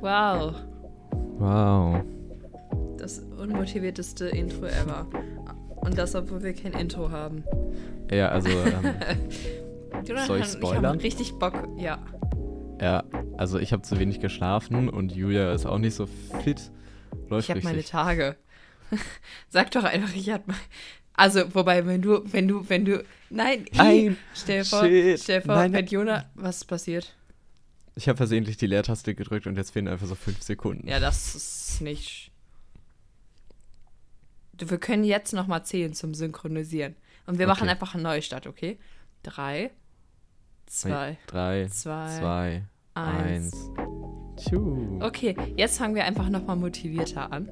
Wow. Wow. Das unmotivierteste Intro ever. Und das, obwohl wir kein Intro haben. Ja, also, ähm, Soll ich spoilern? haben richtig Bock. Ja. ja, also ich habe zu wenig geschlafen und Julia ist auch nicht so fit. Läuft Ich habe meine. Tage. Sag doch einfach, ich hatte mal. Also, wobei, wenn du, wenn du, wenn du. Nein, Nein, stell dir vor, stell vor, wenn Jonah. Was ist passiert? Ich habe versehentlich die Leertaste gedrückt und jetzt fehlen einfach so fünf Sekunden. Ja, das ist nicht. Wir können jetzt nochmal zählen zum Synchronisieren. Und wir machen Okay. einfach einen Neustart, okay? Drei, zwei, Drei, zwei, zwei, eins. eins. Okay, jetzt fangen wir einfach nochmal motivierter an.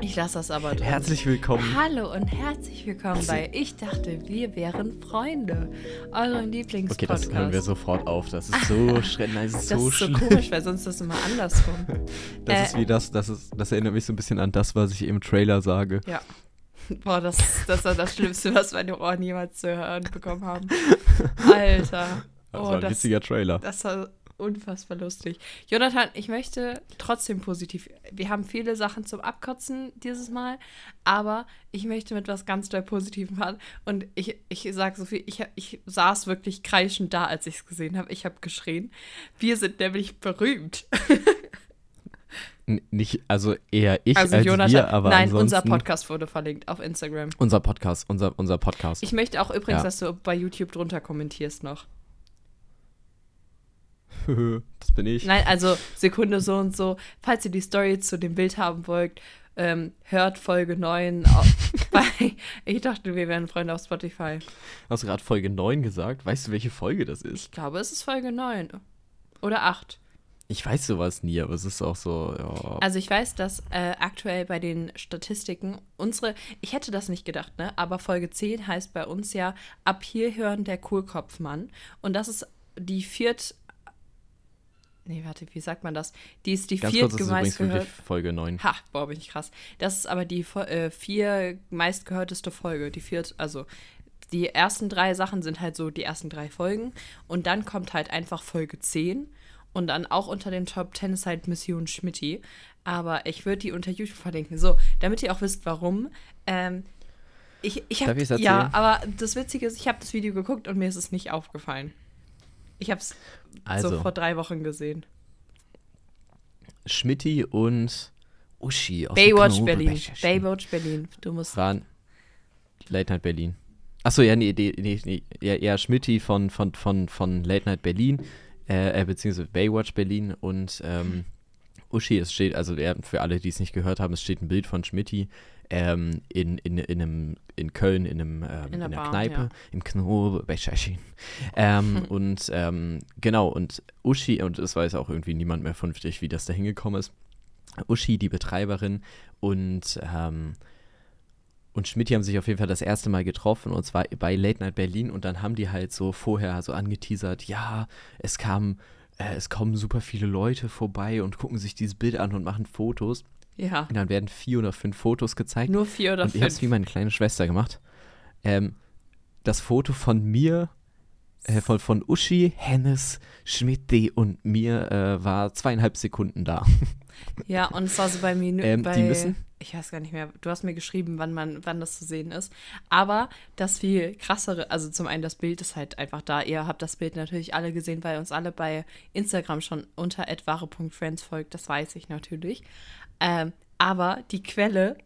Ich lasse das aber drin. Herzlich willkommen. Hallo und herzlich willkommen bei Ich dachte, wir wären Freunde. Euren Okay, Lieblingspodcast. das hören wir sofort auf. Das ist so schrecklich. Das ist Das so ist so komisch, weil sonst ist das immer andersrum. Das Äh, ist wie das, das ist, das erinnert mich so ein bisschen an das, was ich im Trailer sage. Ja. Boah, das, das war das Schlimmste, was meine Ohren jemals zu hören bekommen haben. Alter. Das Oh, war ein das, witziger Trailer. das war unfassbar lustig. Jonathan, ich möchte trotzdem positiv. Wir haben viele Sachen zum Abkotzen dieses Mal, aber ich möchte mit was ganz doll Positivem fahren. Und ich, ich sage so viel, ich, ich saß wirklich kreischend da, als ich es gesehen habe. Ich habe geschrien. Wir sind nämlich berühmt. Nicht, also eher ich Also als Jonathan, wir, aber nein, unser Podcast wurde verlinkt auf Instagram. Unser Podcast, unser, unser Podcast. Ich möchte auch übrigens, Ja. dass du bei YouTube drunter kommentierst noch. das bin ich. Nein, also Sekunde so und so. Falls ihr die Story zu dem Bild haben wollt, ähm, hört Folge 9 auf, bei, ich dachte, wir wären Freunde auf Spotify. Hast du gerade Folge 9 gesagt? Weißt du, welche Folge das ist? Ich glaube, es ist Folge 9. Oder 8. Ich weiß sowas nie, aber es ist auch so, ja. Also ich weiß, dass äh, aktuell bei den Statistiken unsere, ich hätte das nicht gedacht, ne? Aber Folge 10 heißt bei uns ja ab hier hören der Kohlkopfmann. Und das ist die viert. Nee, warte, wie sagt man das? Die ist die Ganz kurz, das ist übrigens. Folge 9. Ha, boah, bin ich krass. Das ist aber die äh, vier meistgehörteste Folge. Die viert, also die ersten drei Sachen sind halt so die ersten drei Folgen. Und dann kommt halt einfach Folge 10. Und dann auch unter den Top 10 ist halt Mission Schmitti. Aber ich würde die unter YouTube verlinken. So, damit ihr auch wisst, warum. Ähm, ich, ich Darf habe ich's ja, erzählen? aber das Witzige ist, ich habe das Video geguckt und mir ist es nicht aufgefallen. Ich habe es Also, so vor drei Wochen gesehen. Schmitti und Uschi aus Baywatch Berlin. Baywatch Berlin. Du musst. waren Late Night Berlin. Achso, ja, nee, nee, nee. Ja, ja Schmitti von, von, von, von Late Night Berlin, äh, äh, beziehungsweise Baywatch Berlin und ähm, Uschi, es steht, also für alle, die es nicht gehört haben, es steht ein Bild von Schmitti ähm, in, in, in, einem, in Köln in, einem, ähm, in, der einer Bar, Kneipe, ja. im Knobelbecherchen. Ähm, und ähm, genau, und Uschi, und es weiß auch irgendwie niemand mehr vernünftig, wie das da hingekommen ist. Uschi, die Betreiberin, und ähm, und Schmidt haben sich auf jeden Fall das erste Mal getroffen und zwar bei Late Night Berlin und dann haben die halt so vorher so angeteasert, ja, es kamen, äh, es kommen super viele Leute vorbei und gucken sich dieses Bild an und machen Fotos. Ja. Und dann werden vier oder fünf Fotos gezeigt. Nur vier oder und ich habe es fünf. wie meine kleine Schwester gemacht. Ähm, das Foto von mir, äh, von, von Uschi, Hennes, Schmidti und mir äh, war zweieinhalb Sekunden da. Ja, und es war so bei mir Ähm, die müssen- ich weiß gar nicht mehr, du hast mir geschrieben, wann man, wann das zu sehen ist. Aber das viel krassere, also zum einen das Bild ist halt einfach da. Ihr habt das Bild natürlich alle gesehen, weil uns alle bei Instagram schon unter @wahre.friends folgt, das weiß ich natürlich. Ähm, aber die Quelle,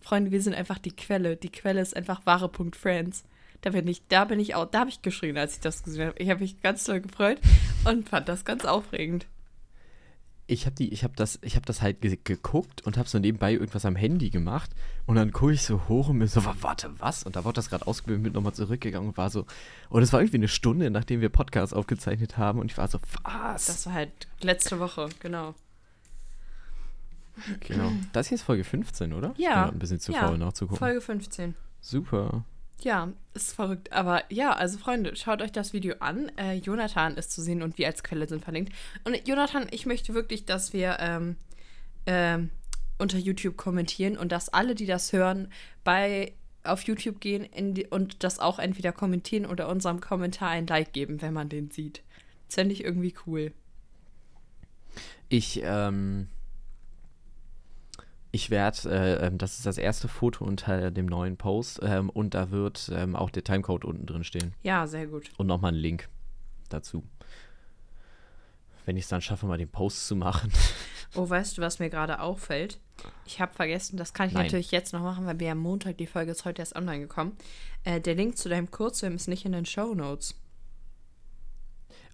Freunde, wir sind einfach die Quelle. Die Quelle ist einfach wahre.friends. Da bin ich, da bin ich auch, da habe ich geschrien, als ich das gesehen habe. Ich habe mich ganz doll gefreut und fand das ganz aufregend. ich habe die, ich habe das, ich habe das halt ge geguckt und habe so nebenbei irgendwas am Handy gemacht und dann gucke ich so hoch und mir so, "Wa- warte, was? Und da wurde das gerade ausgebildet, bin nochmal zurückgegangen und war so, und es war irgendwie eine Stunde, nachdem wir Podcast aufgezeichnet haben und ich war so, was? Das war halt letzte Woche, genau. Genau. Das hier ist Folge 15, oder? Ich Ja. bin grad ein bisschen zu Ja, faul nachzugucken. Folge 15. Super. Ja, ist verrückt. Aber ja, also Freunde, schaut euch das Video an. Äh, Jonathan ist zu sehen und wir als Quelle sind verlinkt. Und Jonathan, ich möchte wirklich, dass wir ähm, ähm, unter YouTube kommentieren und dass alle, die das hören, bei auf YouTube gehen die, und das auch entweder kommentieren oder unserem Kommentar ein Like geben, wenn man den sieht. Das fände ich irgendwie cool. Ich, ähm, ich werde, äh, ähm, das ist das erste Foto unter dem neuen Post ähm, und da wird ähm, auch der Timecode unten drin stehen. Ja, sehr gut. Und nochmal ein Link dazu. Wenn ich es dann schaffe, mal den Post zu machen. Oh, weißt du, was mir gerade auffällt? Ich habe vergessen, das kann ich Nein. natürlich jetzt noch machen, weil wir am Montag, die Folge ist heute erst online gekommen. Äh, der Link zu deinem Kurzfilm ist nicht in den Show Notes.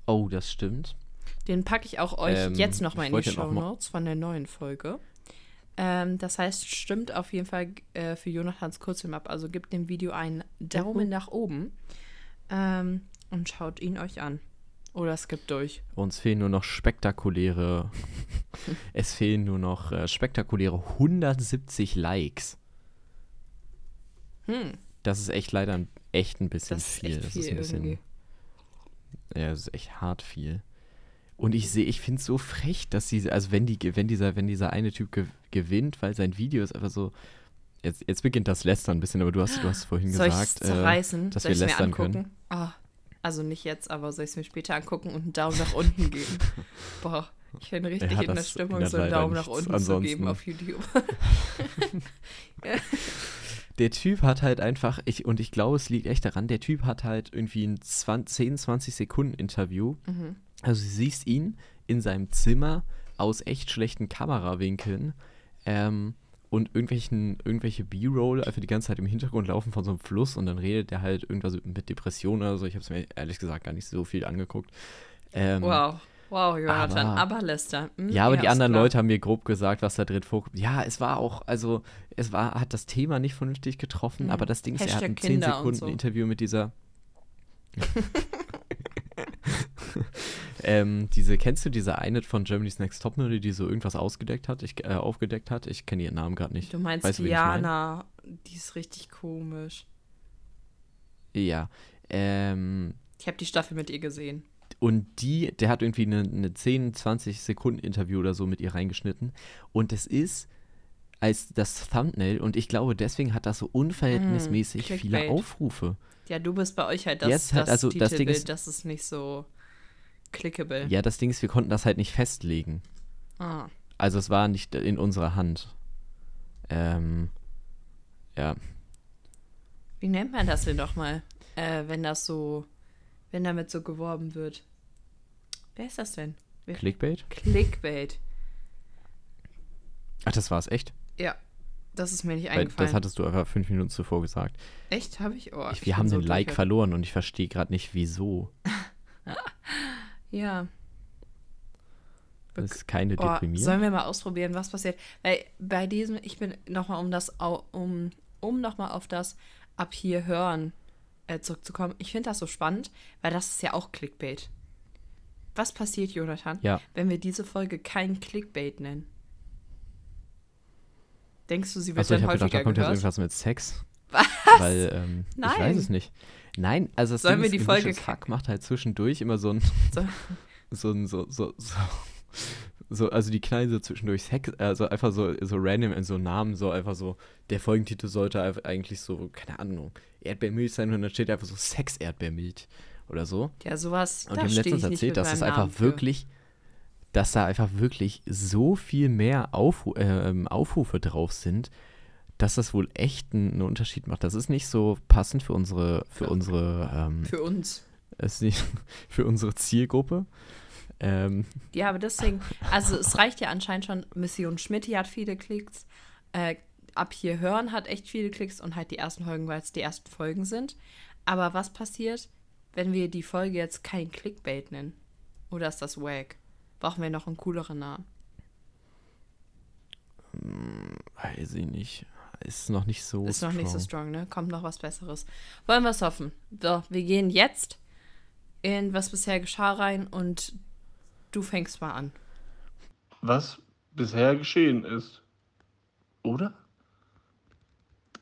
Oh, das stimmt. Den packe ich auch euch Ähm, jetzt nochmal in die Show Notes von der neuen Folge. Ähm, das heißt, stimmt auf jeden Fall äh, für Jonathans Kurzfilm ab. Also gebt dem Video einen Daumen nach oben ähm, und schaut ihn euch an. Oder skippt durch. Uns fehlen nur noch spektakuläre, es fehlen nur noch äh, spektakuläre 170 Likes. Hm, Das ist echt leider ein, echt ein bisschen das ist viel. echt das viel ist ein bisschen, irgendwie. ja, das ist echt hart viel. Und ich sehe, ich finde es so frech, dass sie, also wenn die, wenn dieser, wenn dieser eine Typ ge gewinnt, weil sein Video ist einfach so, jetzt, jetzt beginnt das Lästern ein bisschen, aber du hast, du hast vorhin Soll gesagt, äh, dass Soll wir lästern angucken? können. Ah, also nicht jetzt, aber soll ich es mir später angucken und einen Daumen nach unten geben? Boah, ich bin richtig Ja, in der Stimmung, so einen Daumen nach unten zu geben Ansonsten- auf YouTube. der Typ hat halt einfach, ich, und ich glaube, es liegt echt daran, der Typ hat halt irgendwie ein 20, 10, 20 Sekunden Interview. Mhm. Also du siehst ihn in seinem Zimmer aus echt schlechten Kamerawinkeln ähm, und irgendwelchen, irgendwelche B-Roll einfach die ganze Zeit im Hintergrund laufen von so einem Fluss und dann redet er halt irgendwas mit Depressionen oder so. Ich habe es mir ehrlich gesagt gar nicht so viel angeguckt. Ähm, Wow, wow, Jonathan, aber- aber, Lester. Hm, Ja, aber die anderen klar. Leute haben mir grob gesagt, was da drin vorkommt. Ja, es war auch, also es war, hat das Thema nicht vernünftig getroffen, Mhm. aber das Ding ist, er hat ein 10 Kinder und Sekunden so. Interview mit dieser. ähm, diese, kennst du diese eine von Germany's Next Topmodel, die so irgendwas ausgedeckt hat, ich, äh, aufgedeckt hat? Ich kenne ihren Namen gerade nicht. Du meinst Weißt wen ich mein? Diana, die ist richtig komisch. Ja. Ähm, Ich habe die Staffel mit ihr gesehen. Und die, der hat irgendwie eine, eine 10, 20 Sekunden Interview oder so mit ihr reingeschnitten. Und es ist als das Thumbnail und ich glaube, deswegen hat das so unverhältnismäßig Mm, viele. Aufrufe. Ja, du bist bei euch halt das, Jetzt halt, das also das Ding Titelbild, ist- das ist nicht so clickable. Ja, das Ding ist, wir konnten das halt nicht festlegen. Ah. Also es war nicht in unserer Hand. Ähm, ja. Wie nennt man das denn doch mal, äh, wenn das so, wenn damit so geworben wird? Wer ist das denn? Wer- Clickbait? Clickbait. Ach, das war's echt? Ja, das ist mir nicht Weil eingefallen. das hattest du einfach fünf Minuten zuvor gesagt. Echt? Habe ich? Oh, Ich, wir haben so den Like verloren und ich verstehe gerade nicht, wieso. Ja. Das ist keine Oh, Deprimierung. sollen wir mal ausprobieren, was passiert? Weil bei diesem, ich bin nochmal um das, um, um nochmal auf das ab hier hören äh, zurückzukommen. Ich finde das so spannend, weil das ist ja auch Clickbait. Was passiert, Jonathan, Ja. wenn wir diese Folge kein Clickbait nennen? Denkst du, sie wird ich dann habe gedacht, da häufiger kommt jetzt gehört? irgendwas mit Sex. Was? Weil, ähm, ich weiß Nein. es nicht. Nein, also das Sollen Ding wir ist, die Folge Hack macht halt zwischendurch immer so ein, So. so ein, so, so, so, so, also die knallen so zwischendurch Sex, also einfach so, so random in so Namen, so einfach so, der Folgentitel sollte eigentlich so, keine Ahnung, Erdbeermilch sein und dann steht einfach so Sex-Erdbeermilch oder so. Ja, sowas. Und die haben letztens erzählt, dass es einfach für. wirklich, dass da einfach wirklich so viel mehr Aufru äh, ähm, Aufrufe drauf sind, dass das wohl echt einen, Unterschied macht. Das ist nicht so passend für unsere, für Für- unsere, ähm, Für uns. ist nicht für unsere Zielgruppe. Ähm, Ja, aber deswegen, also es reicht ja anscheinend schon, Mission Schmidt hat viele Klicks, äh, ab hier hören hat echt viele Klicks und halt die ersten Folgen, weil es die ersten Folgen sind. Aber was passiert, wenn wir die Folge jetzt kein Clickbait nennen? Oder ist das wack? Brauchen wir noch einen cooleren Namen? weiß ich nicht. Ist noch nicht so Ist noch nicht so strong. strong, ne? Kommt noch was Besseres. Wollen wir es hoffen. So, wir gehen jetzt in was bisher geschah rein und du fängst mal an. was bisher geschehen ist. Oder?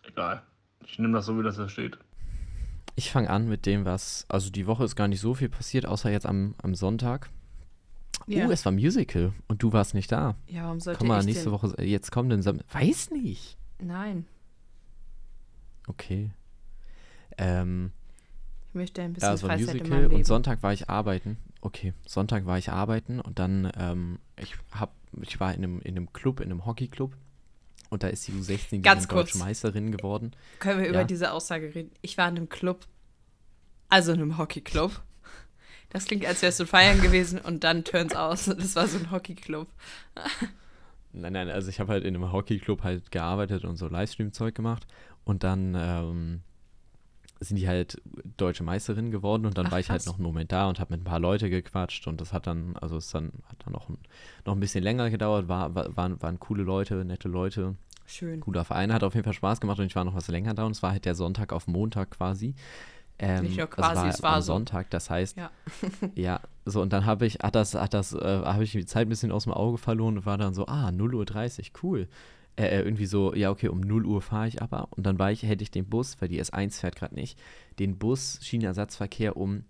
Egal. Ich nehme das so, wie das da steht. Ich fange an mit dem, was, also die Woche ist gar nicht so viel passiert, außer jetzt am, am Sonntag. Ja. Oh, es war Musical und du warst nicht da. ja, warum sollte Komm mal, ich nächste denn? Woche, äh, jetzt kommenden Samstag. Weiß nicht. Nein. Okay. Ähm, Ich möchte ein bisschen Ja, war ein Freizeit Musical und. Sonntag war ich arbeiten. Okay, Sonntag war ich arbeiten und dann, ähm, ich hab, ich war in einem, in einem Club, in einem Hockeyclub und da ist die U16 die Ganz kurz. deutsche Meisterin geworden. Können wir über Ja. diese Aussage reden? Ich war in einem Club, also in einem Hockeyclub. Das klingt, als wärst du feiern gewesen und dann turns aus, das war so ein Hockeyclub. Nein, nein, also ich habe halt in einem Hockeyclub halt gearbeitet und so Livestream-Zeug gemacht und dann ähm, sind die halt deutsche Meisterin geworden und dann Ach, war ich halt krass. noch einen Moment da und habe mit ein paar Leute gequatscht und das hat dann, also es dann, hat dann noch ein, noch ein bisschen länger gedauert, war, war, waren, waren coole Leute, nette Leute, Schön. cooler Verein, hat auf jeden Fall Spaß gemacht und ich war noch was länger da und es war halt der Sonntag auf Montag quasi. Ähm, Nicht nur also quasi, es war am so. Sonntag, das heißt, Ja. ja, so und dann habe ich, hat das, hat das, äh, habe ich die Zeit ein bisschen aus dem Auge verloren und war dann so, ah, 0.30 Uhr, cool. Äh, äh, irgendwie so, ja, okay, um 0 Uhr fahre ich aber. Und dann war ich, hätte ich den Bus, weil die S1 fährt gerade nicht, den Bus Schienenersatzverkehr um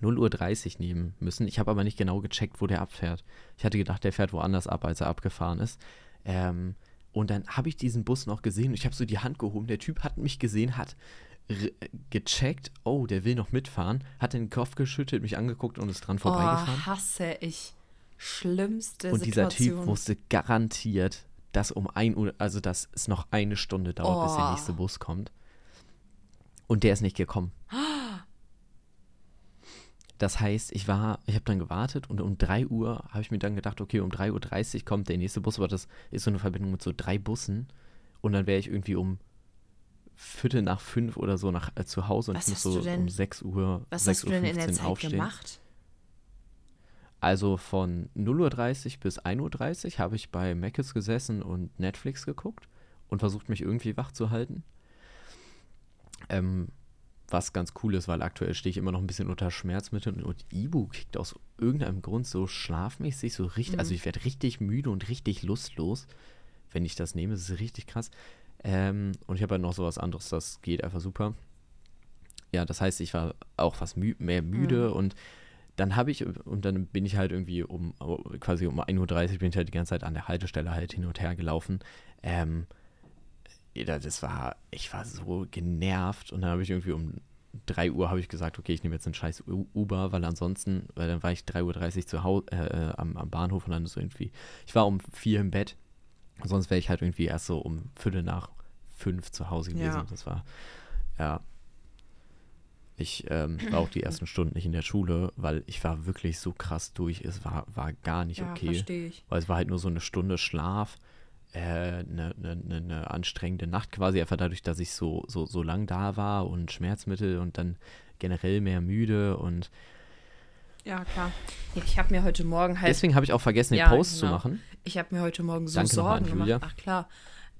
0.30 Uhr nehmen müssen. Ich habe aber nicht genau gecheckt, wo der abfährt. Ich hatte gedacht, der fährt woanders ab, als er abgefahren ist. Ähm, und dann habe ich diesen Bus noch gesehen und ich habe so die Hand gehoben. Der Typ hat mich gesehen, hat gecheckt, oh, der will noch mitfahren, hat den Kopf geschüttelt, mich angeguckt und ist dran vorbeigefahren. Oh, hasse ich. Schlimmste und dieser Situation. Typ wusste garantiert, dass um 1 Uhr, also dass es noch eine Stunde dauert, bis der Oh. nächste Bus kommt. Und der ist nicht gekommen. Das heißt, ich war, ich habe dann gewartet und um 3 Uhr habe ich mir dann gedacht, okay, um 3.30 Uhr kommt der nächste Bus, aber das ist so eine Verbindung mit so drei Bussen. Und dann wäre ich irgendwie um Viertel nach fünf oder so nach, äh, zu Hause und Was ich muss so du denn- um 6 Uhr, Was 6 hast du Uhr denn in der 15 Zeit aufstehen. gemacht? Also von 0.30 Uhr bis 1.30 Uhr habe ich bei Mc's gesessen und Netflix geguckt und versucht, mich irgendwie wach zu halten. Ähm, was ganz cool ist, weil aktuell stehe ich immer noch ein bisschen unter Schmerzmitteln und Ibu kickt aus irgendeinem Grund so schlafmäßig, so richtig, also ich werde richtig müde und richtig lustlos, wenn ich das nehme. Das ist richtig krass. Ähm, und ich habe halt noch sowas anderes, das geht einfach super. Ja, das heißt, ich war auch fast mü mehr müde und dann habe ich, und dann bin ich halt irgendwie um, quasi um 1.30 Uhr bin ich halt die ganze Zeit an der Haltestelle halt hin und her gelaufen. Ähm, das war, ich war so genervt und dann habe ich irgendwie um 3 Uhr habe ich gesagt, okay, ich nehme jetzt einen scheiß Uber, weil ansonsten, weil dann war ich 3.30 Uhr zu Hause äh, äh, am, am Bahnhof und dann ist so irgendwie, ich war um 4 im Bett, sonst wäre ich halt irgendwie erst so um Viertel nach 5 zu Hause gewesen. Ja. Das war, ja. Ich ähm, war auch die ersten Stunden nicht in der Schule, weil ich war wirklich so krass durch. Es war, war gar nicht Ja, okay. verstehe ich. Weil es war halt nur so eine Stunde Schlaf, eine äh, ne, ne, ne, ne anstrengende Nacht quasi, einfach dadurch, dass ich so, so, so lang da war und Schmerzmittel und dann generell mehr müde und Ja, klar. Ja, ich habe mir heute Morgen halt deswegen habe ich auch vergessen, den Ja, Post zu genau. machen. Ich habe mir heute Morgen so Danke Sorgen gemacht. Ach klar.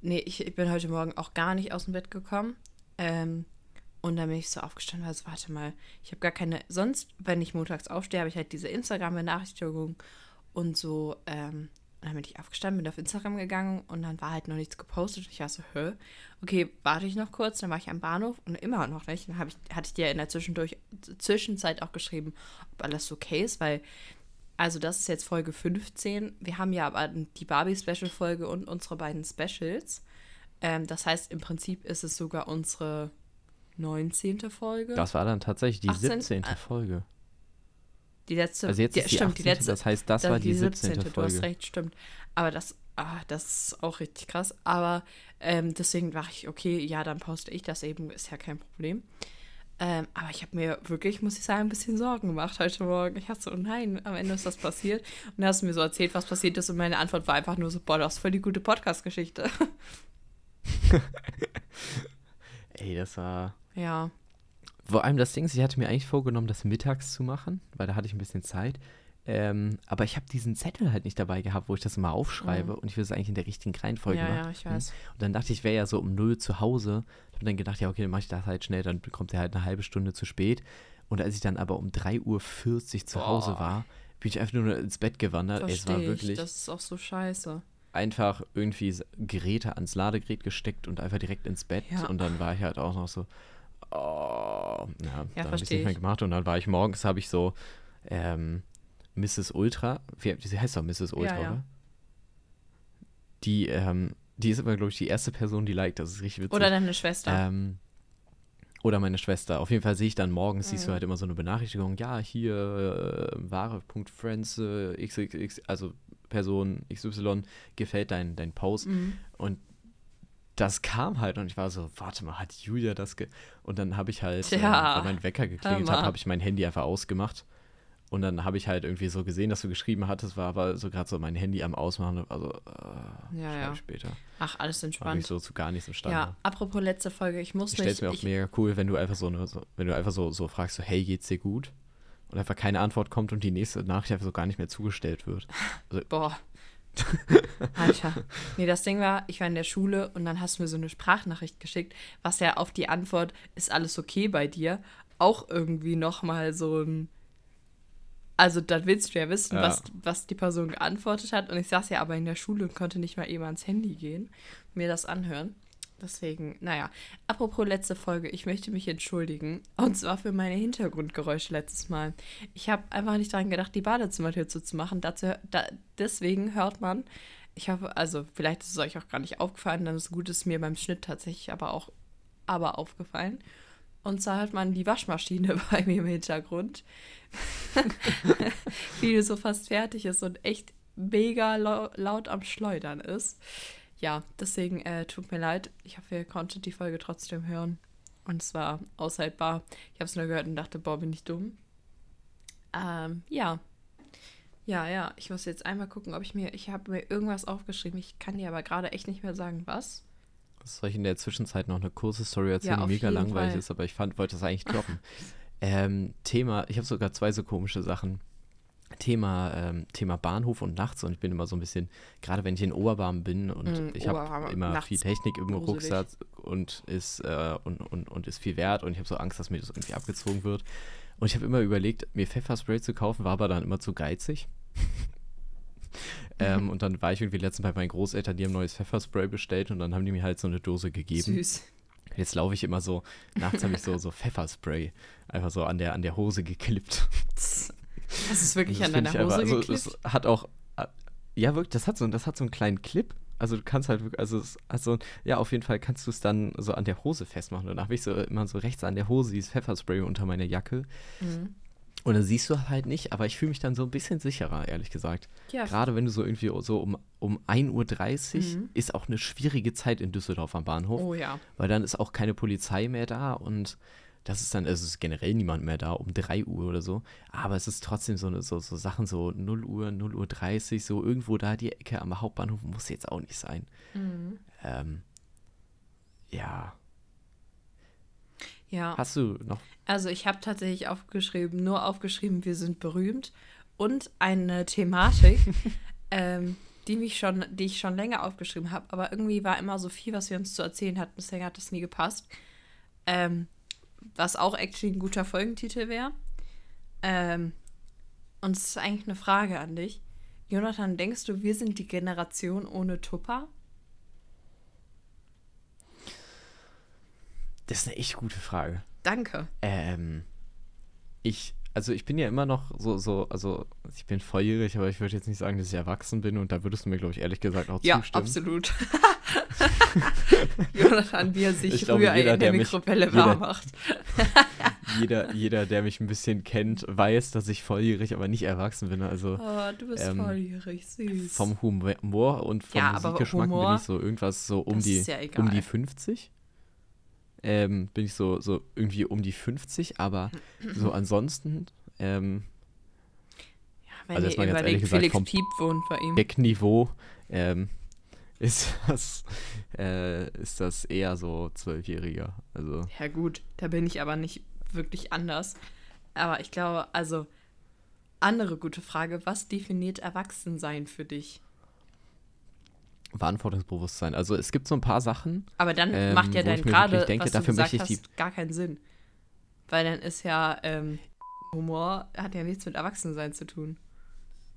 Nee, ich, ich bin heute Morgen auch gar nicht aus dem Bett gekommen. Ähm, und dann bin ich so aufgestanden, also warte mal, ich habe gar keine. Sonst, wenn ich montags aufstehe, habe ich halt diese Instagram-Benachrichtigung und so. Ähm, dann bin ich aufgestanden, bin auf Instagram gegangen und dann war halt noch nichts gepostet. Und ich war so, hä? Okay, warte ich noch kurz, dann war ich am Bahnhof und immer noch nicht. Dann ich, hatte ich dir in der Zwischendurch, Zwischenzeit auch geschrieben, ob alles okay ist, weil also das ist jetzt Folge 15. Wir haben ja aber die Barbie-Special-Folge und unsere beiden Specials. Ähm, das heißt, im Prinzip ist es sogar unsere 19. Folge. Das war dann tatsächlich die 18, 17. äh, Folge. die letzte. Also jetzt die, ist die stimmt, 18. die letzte. das heißt, das da- war die 17. Du hast Folge. recht, stimmt. Aber das, ah, das ist auch richtig krass. Aber ähm, deswegen war ich, okay, ja, dann poste ich das eben, ist ja kein Problem. Ähm, aber ich habe mir wirklich, muss ich sagen, ein bisschen Sorgen gemacht heute Morgen. Ich dachte so, oh nein, am Ende ist das passiert. Und dann hast du mir so erzählt, was passiert ist. Und meine Antwort war einfach nur so, boah, das ist voll die gute Podcast-Geschichte. Ey, das war. ja. Vor allem das Ding ist, ich hatte mir eigentlich vorgenommen, das mittags zu machen, weil da hatte ich ein bisschen Zeit. Ähm, aber ich habe diesen Zettel halt nicht dabei gehabt, wo ich das immer aufschreibe und ich will es eigentlich in der richtigen Reihenfolge Mhm. Ja, machen. ja, ich weiß. Und dann dachte ich, wäre ja so um null zu Hause. Ich habe dann gedacht, ja, okay, dann mache ich das halt schnell, dann kommt er halt eine halbe Stunde zu spät. Und als ich dann aber um 3.40 Uhr zu Hause Boah. war, bin ich einfach nur ins Bett gewandert. es war Verstehe ich. wirklich Das ist auch so scheiße. einfach irgendwie Geräte ans Ladegerät gesteckt und einfach direkt ins Bett. Ja. Und dann war ich halt auch noch so, oh, ja, dann habe ich versteh nicht mehr ich. gemacht. Und dann war ich morgens, habe ich so, ähm, Mrs. Ultra, wie, sie heißt doch Mrs. Ultra, ja. oder? Die, ähm, die ist aber, glaube ich, die erste Person, die liked. Das ist richtig witzig. Oder deine Schwester. Ähm, Oder meine Schwester. Auf jeden Fall sehe ich dann morgens, siehst du Mhm. halt immer so eine Benachrichtigung, ja, hier, äh, ware.friends, äh, XXX, also Person XY, gefällt dein, dein Post. Mhm. Und das kam halt und ich war so, warte mal, hat Julia das ge... Und dann habe ich halt, äh, Tja, weil mein Wecker geklingelt hat, habe ich mein Handy einfach ausgemacht. Und dann habe ich halt irgendwie so gesehen, dass du geschrieben hattest, war aber so gerade so mein Handy am Ausmachen. Also, äh, Ja, ja. ich später. Ach, alles War ich entspannt. so zu gar nichts imstande. Ja, apropos letzte Folge, ich muss Ich stelle es mich. mir auch ich, mega cool, wenn du einfach so, eine, so wenn du einfach so, so fragst, so, hey, geht's dir gut? Und einfach keine Antwort kommt und die nächste Nachricht einfach so gar nicht mehr zugestellt wird. Boah. Alter. Nee, das Ding war, ich war in der Schule und dann hast du mir so eine Sprachnachricht geschickt, was ja auf die Antwort, ist alles okay bei dir, auch irgendwie nochmal so ein. Also, dann willst du ja wissen, Ja. Was, was die Person geantwortet hat. Und ich saß ja aber in der Schule und konnte nicht mal eben ans Handy gehen, mir das anhören. Deswegen, naja. Apropos letzte Folge, ich möchte mich entschuldigen. Und zwar für meine Hintergrundgeräusche letztes Mal. Ich habe einfach nicht daran gedacht, die Badezimmertür zuzumachen. Dazu, da, deswegen hört man, ich hoffe, also vielleicht ist es euch auch gar nicht aufgefallen, dann ist gut, ist mir beim Schnitt tatsächlich aber auch aber aufgefallen. Und zwar hört man die Waschmaschine bei mir im Hintergrund. Wie die so fast fertig ist und echt mega lau laut am Schleudern ist. Ja, deswegen äh, tut mir leid. Ich hoffe, ihr konntet die Folge trotzdem hören. Und es war aushaltbar. Ich habe es nur gehört und dachte, boah, bin ich dumm. Ähm, ja. Ja, ja. Ich muss jetzt einmal gucken, ob ich mir. Ich habe mir irgendwas aufgeschrieben. Ich kann dir aber gerade echt nicht mehr sagen, was. Soll ich in der Zwischenzeit noch eine kurze Story erzählen, Ja, die mega langweilig Fall. ist, aber ich fand, wollte das eigentlich droppen. ähm, Thema, ich habe sogar zwei so komische Sachen. Thema, ähm, Thema Bahnhof und nachts und ich bin immer so ein bisschen, gerade wenn ich in Oberbarm bin und Mm, ich habe immer viel Technik im gruselig. Rucksack und ist, äh, und, und, und ist viel wert und ich habe so Angst, dass mir das irgendwie abgezogen wird. Und ich habe immer überlegt, mir Pfefferspray zu kaufen, war aber dann immer zu geizig. Ähm, und dann war ich irgendwie letztens bei meinen Großeltern, die haben neues Pfefferspray bestellt und dann haben die mir halt so eine Dose gegeben. Süß. Jetzt laufe ich immer so, nachts habe ich so, so Pfefferspray einfach so an der, an der Hose geklippt. Du es wirklich Das an deiner Hose geklebt? Also, es hat auch, äh, ja wirklich, das hat so, das hat so einen kleinen Clip. Also du kannst halt wirklich, also, also ja, auf jeden Fall kannst du es dann so an der Hose festmachen. Und dann habe ich so immer so rechts an der Hose dieses Pfefferspray unter meiner Jacke. Mhm. Und dann siehst du halt nicht, aber ich fühle mich dann so ein bisschen sicherer, ehrlich gesagt. Ja, Gerade wenn du so irgendwie so um, um 1.30 Uhr Mhm. ist auch eine schwierige Zeit in Düsseldorf am Bahnhof oh ja. weil dann ist auch keine Polizei mehr da und das ist dann, es ist generell niemand mehr da um 3 Uhr oder so, aber es ist trotzdem so, so, so Sachen so 0 Uhr, 0 Uhr 30, so irgendwo da die Ecke am Hauptbahnhof muss jetzt auch nicht sein. Mhm. Ähm, ja, Ja. hast du noch, Also ich habe tatsächlich aufgeschrieben, nur aufgeschrieben, wir sind berühmt und eine Thematik, ähm, die mich schon, die ich schon länger aufgeschrieben habe, aber irgendwie war immer so viel, was wir uns zu erzählen hatten. Deswegen hat das nie gepasst. Ähm, was auch actually ein guter Folgentitel wäre. Ähm, und es ist eigentlich eine Frage an dich. Jonathan, denkst du, wir sind die Generation ohne Tupper? Das ist eine echt gute Frage. Danke. Ähm, ich, also ich bin ja immer noch so, so, also ich bin volljährig, aber ich würde jetzt nicht sagen, dass ich erwachsen bin und da würdest du mir, glaube ich, ehrlich gesagt auch Ja, zustimmen. absolut. Jonathan, wie er sich Ich glaube, jeder, in der der mich- Mikrowelle jeder- warm macht. jeder, jeder, der mich ein bisschen kennt, weiß, dass ich volljährig, aber nicht erwachsen bin. Also Oh, du bist Ähm, volljährig, süß. vom Humor und vom Ja, Musikgeschmack Humor, bin ich so irgendwas so um die, ja um die 50. Ähm, bin ich so, so irgendwie um die 50, aber so ansonsten ähm, ja, wenn also ihr ehrlich überlegt, gesagt, Felix Piep wohnt bei ihm. Eckniveau ähm, ist das äh, ist das eher so Zwölfjähriger. Also Ja gut, da bin ich aber nicht wirklich anders. Aber ich glaube, also, andere gute Frage, was definiert Erwachsensein für dich? Verantwortungsbewusstsein. Also es gibt so ein paar Sachen, Aber dann Ähm, macht ja dein ich mir gerade, denke, was du dafür gesagt möchte ich hast, gar keinen Sinn. Weil dann ist ja, ähm, Humor hat ja nichts mit Erwachsensein zu tun.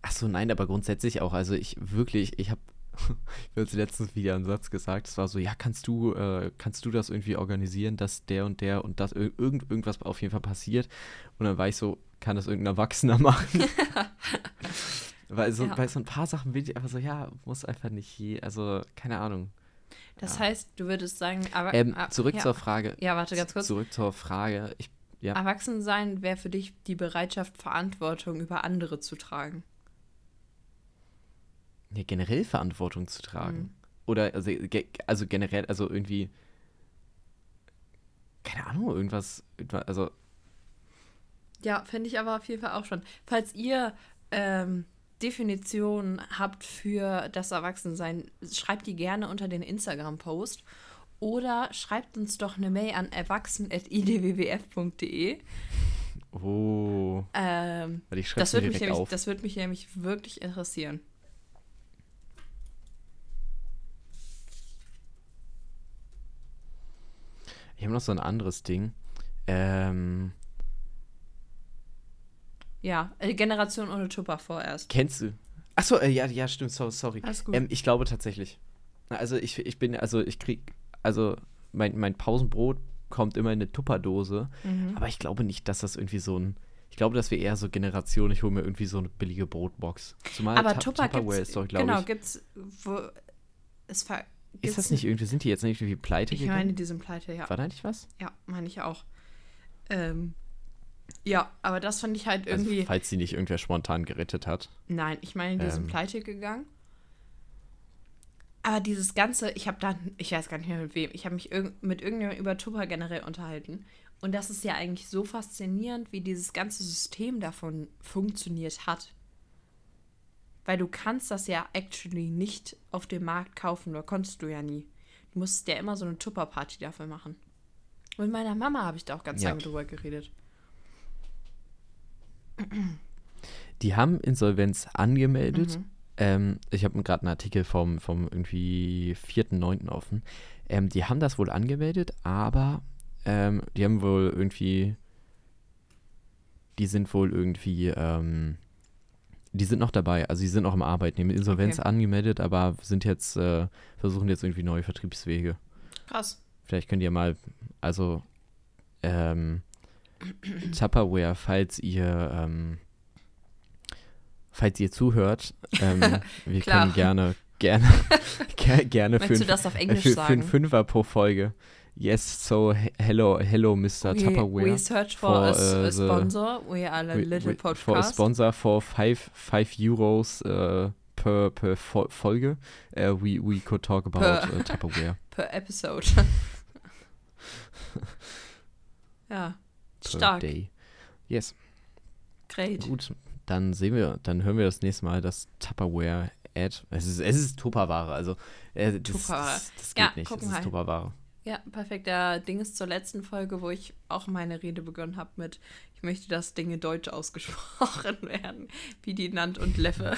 Ach so, nein, aber grundsätzlich auch. Also ich wirklich, ich habe ich habe letztens wieder einen Satz gesagt. Es war so, ja, kannst du, äh, kannst du das irgendwie organisieren, dass der und der und das ir- irgend, irgendwas auf jeden Fall passiert? Und dann war ich so, kann das irgendein Erwachsener machen? Weil so, Ja. bei so ein paar Sachen bin ich einfach so, ja, muss einfach nicht je, also keine Ahnung. Das Ja. heißt, du würdest sagen, aber Ähm, ah, zurück ja. zur Frage. Ja, warte ganz kurz. Zurück zur Frage. Ich, ja. Erwachsensein wäre für dich die Bereitschaft, Verantwortung über andere zu tragen. ja, generell Verantwortung zu tragen. Mhm. Oder also, ge also generell, also irgendwie, keine Ahnung, irgendwas, irgendwas also Ja, finde ich aber auf jeden Fall auch schon. Falls ihr ähm, Definitionen habt für das Erwachsensein, schreibt die gerne unter den Instagram-Post oder schreibt uns doch eine Mail an erwachsen.idwwf.de. oh, Ähm, das, wird mich nämlich, auf. das wird mich nämlich wirklich interessieren. Ich habe noch so ein anderes Ding. Ähm, Ja, äh, Generation ohne Tupper vorerst. kennst du? Achso, äh, ja, ja, stimmt, so, sorry. Alles gut. Ähm, ich glaube tatsächlich. Also ich, ich bin, also ich krieg, also mein, mein Pausenbrot kommt immer in eine Tupperdose, Mhm. aber ich glaube nicht, dass das irgendwie so ein, ich glaube, dass wir eher so Generation, ich hole mir irgendwie so eine billige Brotbox. Zumal aber Ta- Tupper Tupperware gibt's, ist doch, glaube genau, ich. gibt's, wo, es ver, Ist gibt's das nicht irgendwie, sind die jetzt nicht irgendwie pleite Ich gegangen? meine, die sind pleite, ja. War da nicht was? Ja, meine ich auch. Ähm, ja, aber das fand ich halt Also, irgendwie. falls sie nicht irgendwer spontan gerettet hat. nein, ich meine, die sind ähm, pleite gegangen. Aber dieses Ganze, ich habe dann, ich weiß gar nicht mehr mit wem, ich habe mich irg mit irgendjemandem über Tupper generell unterhalten. Und das ist ja eigentlich so faszinierend, wie dieses ganze System davon funktioniert hat. Weil du kannst das ja actually nicht auf dem Markt kaufen, oder konntest du ja nie. Du musst ja immer so eine Tupper-Party dafür machen. Mit meiner Mama habe ich da auch ganz Ja. lange drüber geredet. Die haben Insolvenz angemeldet. Mhm. Ähm, ich habe gerade einen Artikel vom, vom irgendwie 4.9. offen. Ähm, die haben das wohl angemeldet, aber ähm, die haben wohl irgendwie, die sind wohl irgendwie, ähm, die sind noch dabei, also die sind noch am Arbeiten, die haben Insolvenz Okay. angemeldet, aber sind jetzt, äh, versuchen jetzt irgendwie neue Vertriebswege. Krass. Vielleicht könnt ihr mal, also ähm, Tupperware, falls ihr, ähm, falls ihr zuhört, ähm, wir können gerne, gerne, ger gerne für, ein- das auf Englisch für, für einen? Fünfer pro Folge. Yes, so he- hello, hello, Mr. we, Tupperware. we search for, for, a, uh, a the- sponsor. We are a We- little we- For a podcast. sponsor for five, five euros uh, per, per Fo Folge, uh, we, we could talk about Per- uh, Tupperware. per episode. ja. Stark. day. Yes. Great. Gut, dann sehen wir, dann hören wir das nächste Mal das Tupperware-Ad. Es ist, es ist Tupperware, also äh, das, Tupperware. das, das geht Ja, nicht, es ist. Tupperware. Ja, perfekt. Der Ding ist zur letzten Folge, wo ich auch meine Rede begonnen habe mit, ich möchte, dass Dinge deutsch ausgesprochen werden, wie die Nant und Leffe.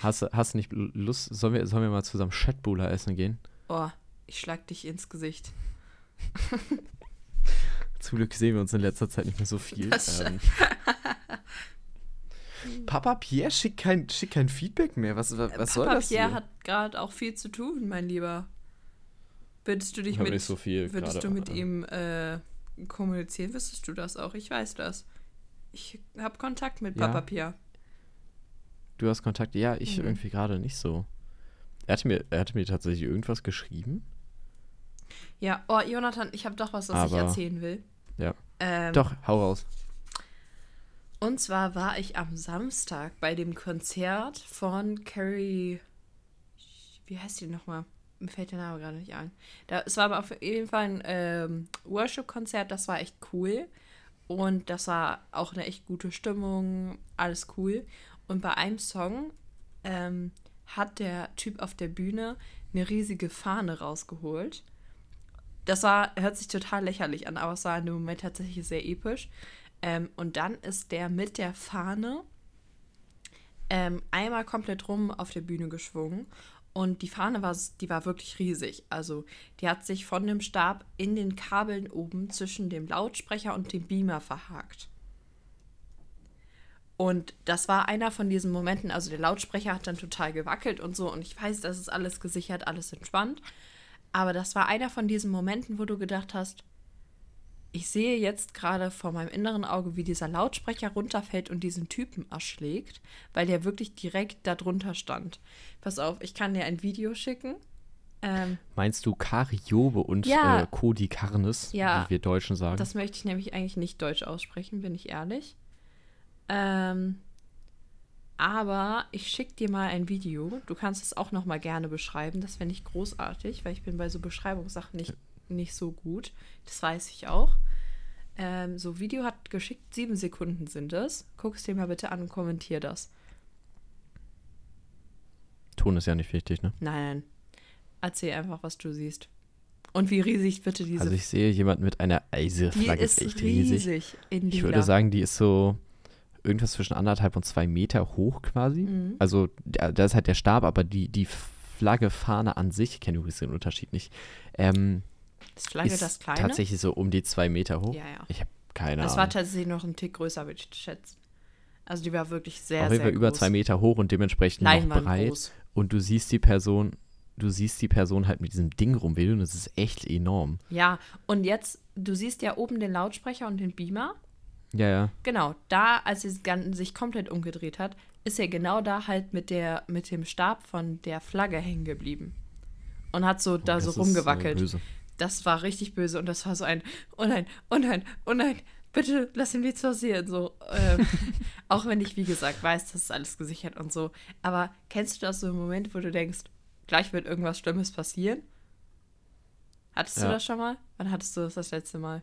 Hast, du- hast nicht Lust, sollen wir, sollen wir mal zusammen Chatbula essen gehen? Oh, ich schlag dich ins Gesicht. Zum Glück sehen wir uns in letzter Zeit nicht mehr so viel. Das Ähm, Papa Pierre schickt kein, schickt kein Feedback mehr. Was, was, was soll Papa das Pierre hier? hat gerade auch viel zu tun, mein Lieber. Würdest du dich Ich hab mit, nicht so viel würdest du mit äh. ihm äh, kommunizieren? Wüsstest du das auch? Ich weiß das. Ich habe Kontakt mit Ja. Papa Pierre. Du hast Kontakt? Ja, ich Mhm. irgendwie gerade nicht so. Er hatte, mir, er hatte mir tatsächlich irgendwas geschrieben. Ja, oh, Jonathan, ich habe doch was, was ich Aber- erzählen will. Ja. Ähm, Doch, hau raus. Und zwar war ich am Samstag bei dem Konzert von Carrie. Wie heißt die nochmal? Mir fällt der Name gerade nicht ein. Da, es war aber auf jeden Fall ein ähm, Worship-Konzert, das war echt cool. Und das war auch eine echt gute Stimmung, alles cool. Und bei einem Song ähm, hat der Typ auf der Bühne eine riesige Fahne rausgeholt. Das war, hört sich total lächerlich an, aber es war in dem Moment tatsächlich sehr episch. Ähm, und dann ist der mit der Fahne ähm, einmal komplett rum auf der Bühne geschwungen. Und die Fahne war, die war wirklich riesig. Also die hat sich von dem Stab in den Kabeln oben zwischen dem Lautsprecher und dem Beamer verhakt. Und das war einer von diesen Momenten, also der Lautsprecher hat dann total gewackelt und so. Und ich weiß, das ist alles gesichert, alles entspannt. Aber das war einer von diesen Momenten, wo du gedacht hast, ich sehe jetzt gerade vor meinem inneren Auge, wie dieser Lautsprecher runterfällt und diesen Typen erschlägt, weil der wirklich direkt da drunter stand. Pass auf, ich kann dir ein Video schicken. Ähm, Meinst du Kariobe und Ja. äh, Cody Carnes, Ja. wie wir Deutschen sagen? das möchte ich nämlich eigentlich nicht deutsch aussprechen, bin ich ehrlich. Ähm, aber ich schicke dir mal ein Video. Du kannst es auch noch mal gerne beschreiben. Das fände ich großartig, weil ich bin bei so Beschreibungssachen nicht, nicht so gut. Das weiß ich auch. Ähm, so, Video hat geschickt, sieben Sekunden sind es. Guck es dir mal bitte an und kommentier das. Ton ist ja nicht wichtig, ne? Nein, nein. Erzähl einfach, was du siehst. Und wie riesig bitte diese Also ich sehe jemanden mit einer Die Eiseflagge, ist echt riesig, riesig. Ich würde sagen, die ist so irgendwas zwischen anderthalb und zwei Meter hoch quasi. Mhm. Also da ist halt der Stab, aber die, die Flagge, Fahne an sich, ich kenne übrigens den Unterschied nicht, ähm, ist Flagge ist das kleine? tatsächlich so um die zwei Meter hoch. Ja, ja. Ich habe keine Das war Ahnung. tatsächlich noch ein Tick größer, würde ich schätzen. Also die war wirklich sehr, Auf jeden sehr Fall über zwei Meter hoch und dementsprechend noch Leinwand breit. groß. Und du siehst die Person, du siehst die Person halt mit diesem Ding rumwedeln und es ist echt enorm. Ja, und jetzt, du siehst ja oben den Lautsprecher und den Beamer. Ja, ja. Genau, da, als es gan- sich komplett umgedreht hat, ist er genau da halt mit, der, mit dem Stab von der Flagge hängen geblieben. Und hat so da Das so ist, äh, rumgewackelt. böse. das war richtig böse und das war so ein, oh nein, oh nein, oh nein, bitte lass ihm nichts passieren. So, ähm, auch wenn ich, wie gesagt, weiß, das ist alles gesichert und so. Aber kennst du das so im Moment, wo du denkst, gleich wird irgendwas Schlimmes passieren? Hattest du Ja. das schon mal? Wann hattest du das das letzte Mal?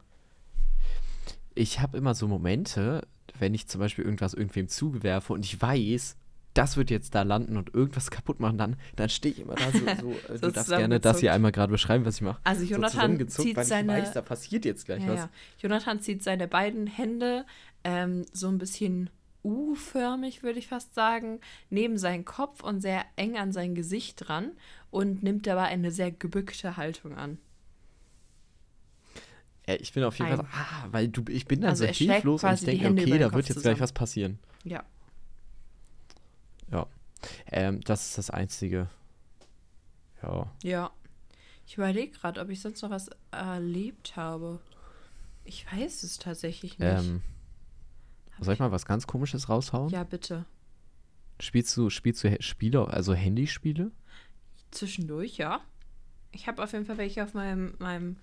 Ich habe immer so Momente, wenn ich zum Beispiel irgendwas irgendwem zuwerfe und ich weiß, das wird jetzt da landen und irgendwas kaputt machen, dann, dann stehe ich immer da so, so äh, So du darfst gerne das hier einmal gerade beschreiben, was ich mache. Also So Jonathan zusammengezuckt, zieht weil ich seine, weiß, da passiert jetzt gleich ja, was. ja. Jonathan zieht seine beiden Hände ähm, so ein bisschen U-förmig, würde ich fast sagen, neben seinen Kopf und sehr eng an sein Gesicht dran und nimmt dabei eine sehr gebückte Haltung an. Ich bin auf jeden Fall, ah, weil du, ich bin dann Also so hilflos und ich denke, okay, da wird jetzt gleich zusammen. was passieren. Ja. Ähm, das ist das Einzige. Ja. Ja. Ich überlege gerade, ob ich sonst noch was erlebt habe. Ich weiß es tatsächlich nicht. Ähm, soll ich mal was ganz Komisches raushauen? ja, bitte. Spielst du, spielst du Spiele, also Handyspiele? Zwischendurch, ja. Ich habe auf jeden Fall welche auf meinem, meinem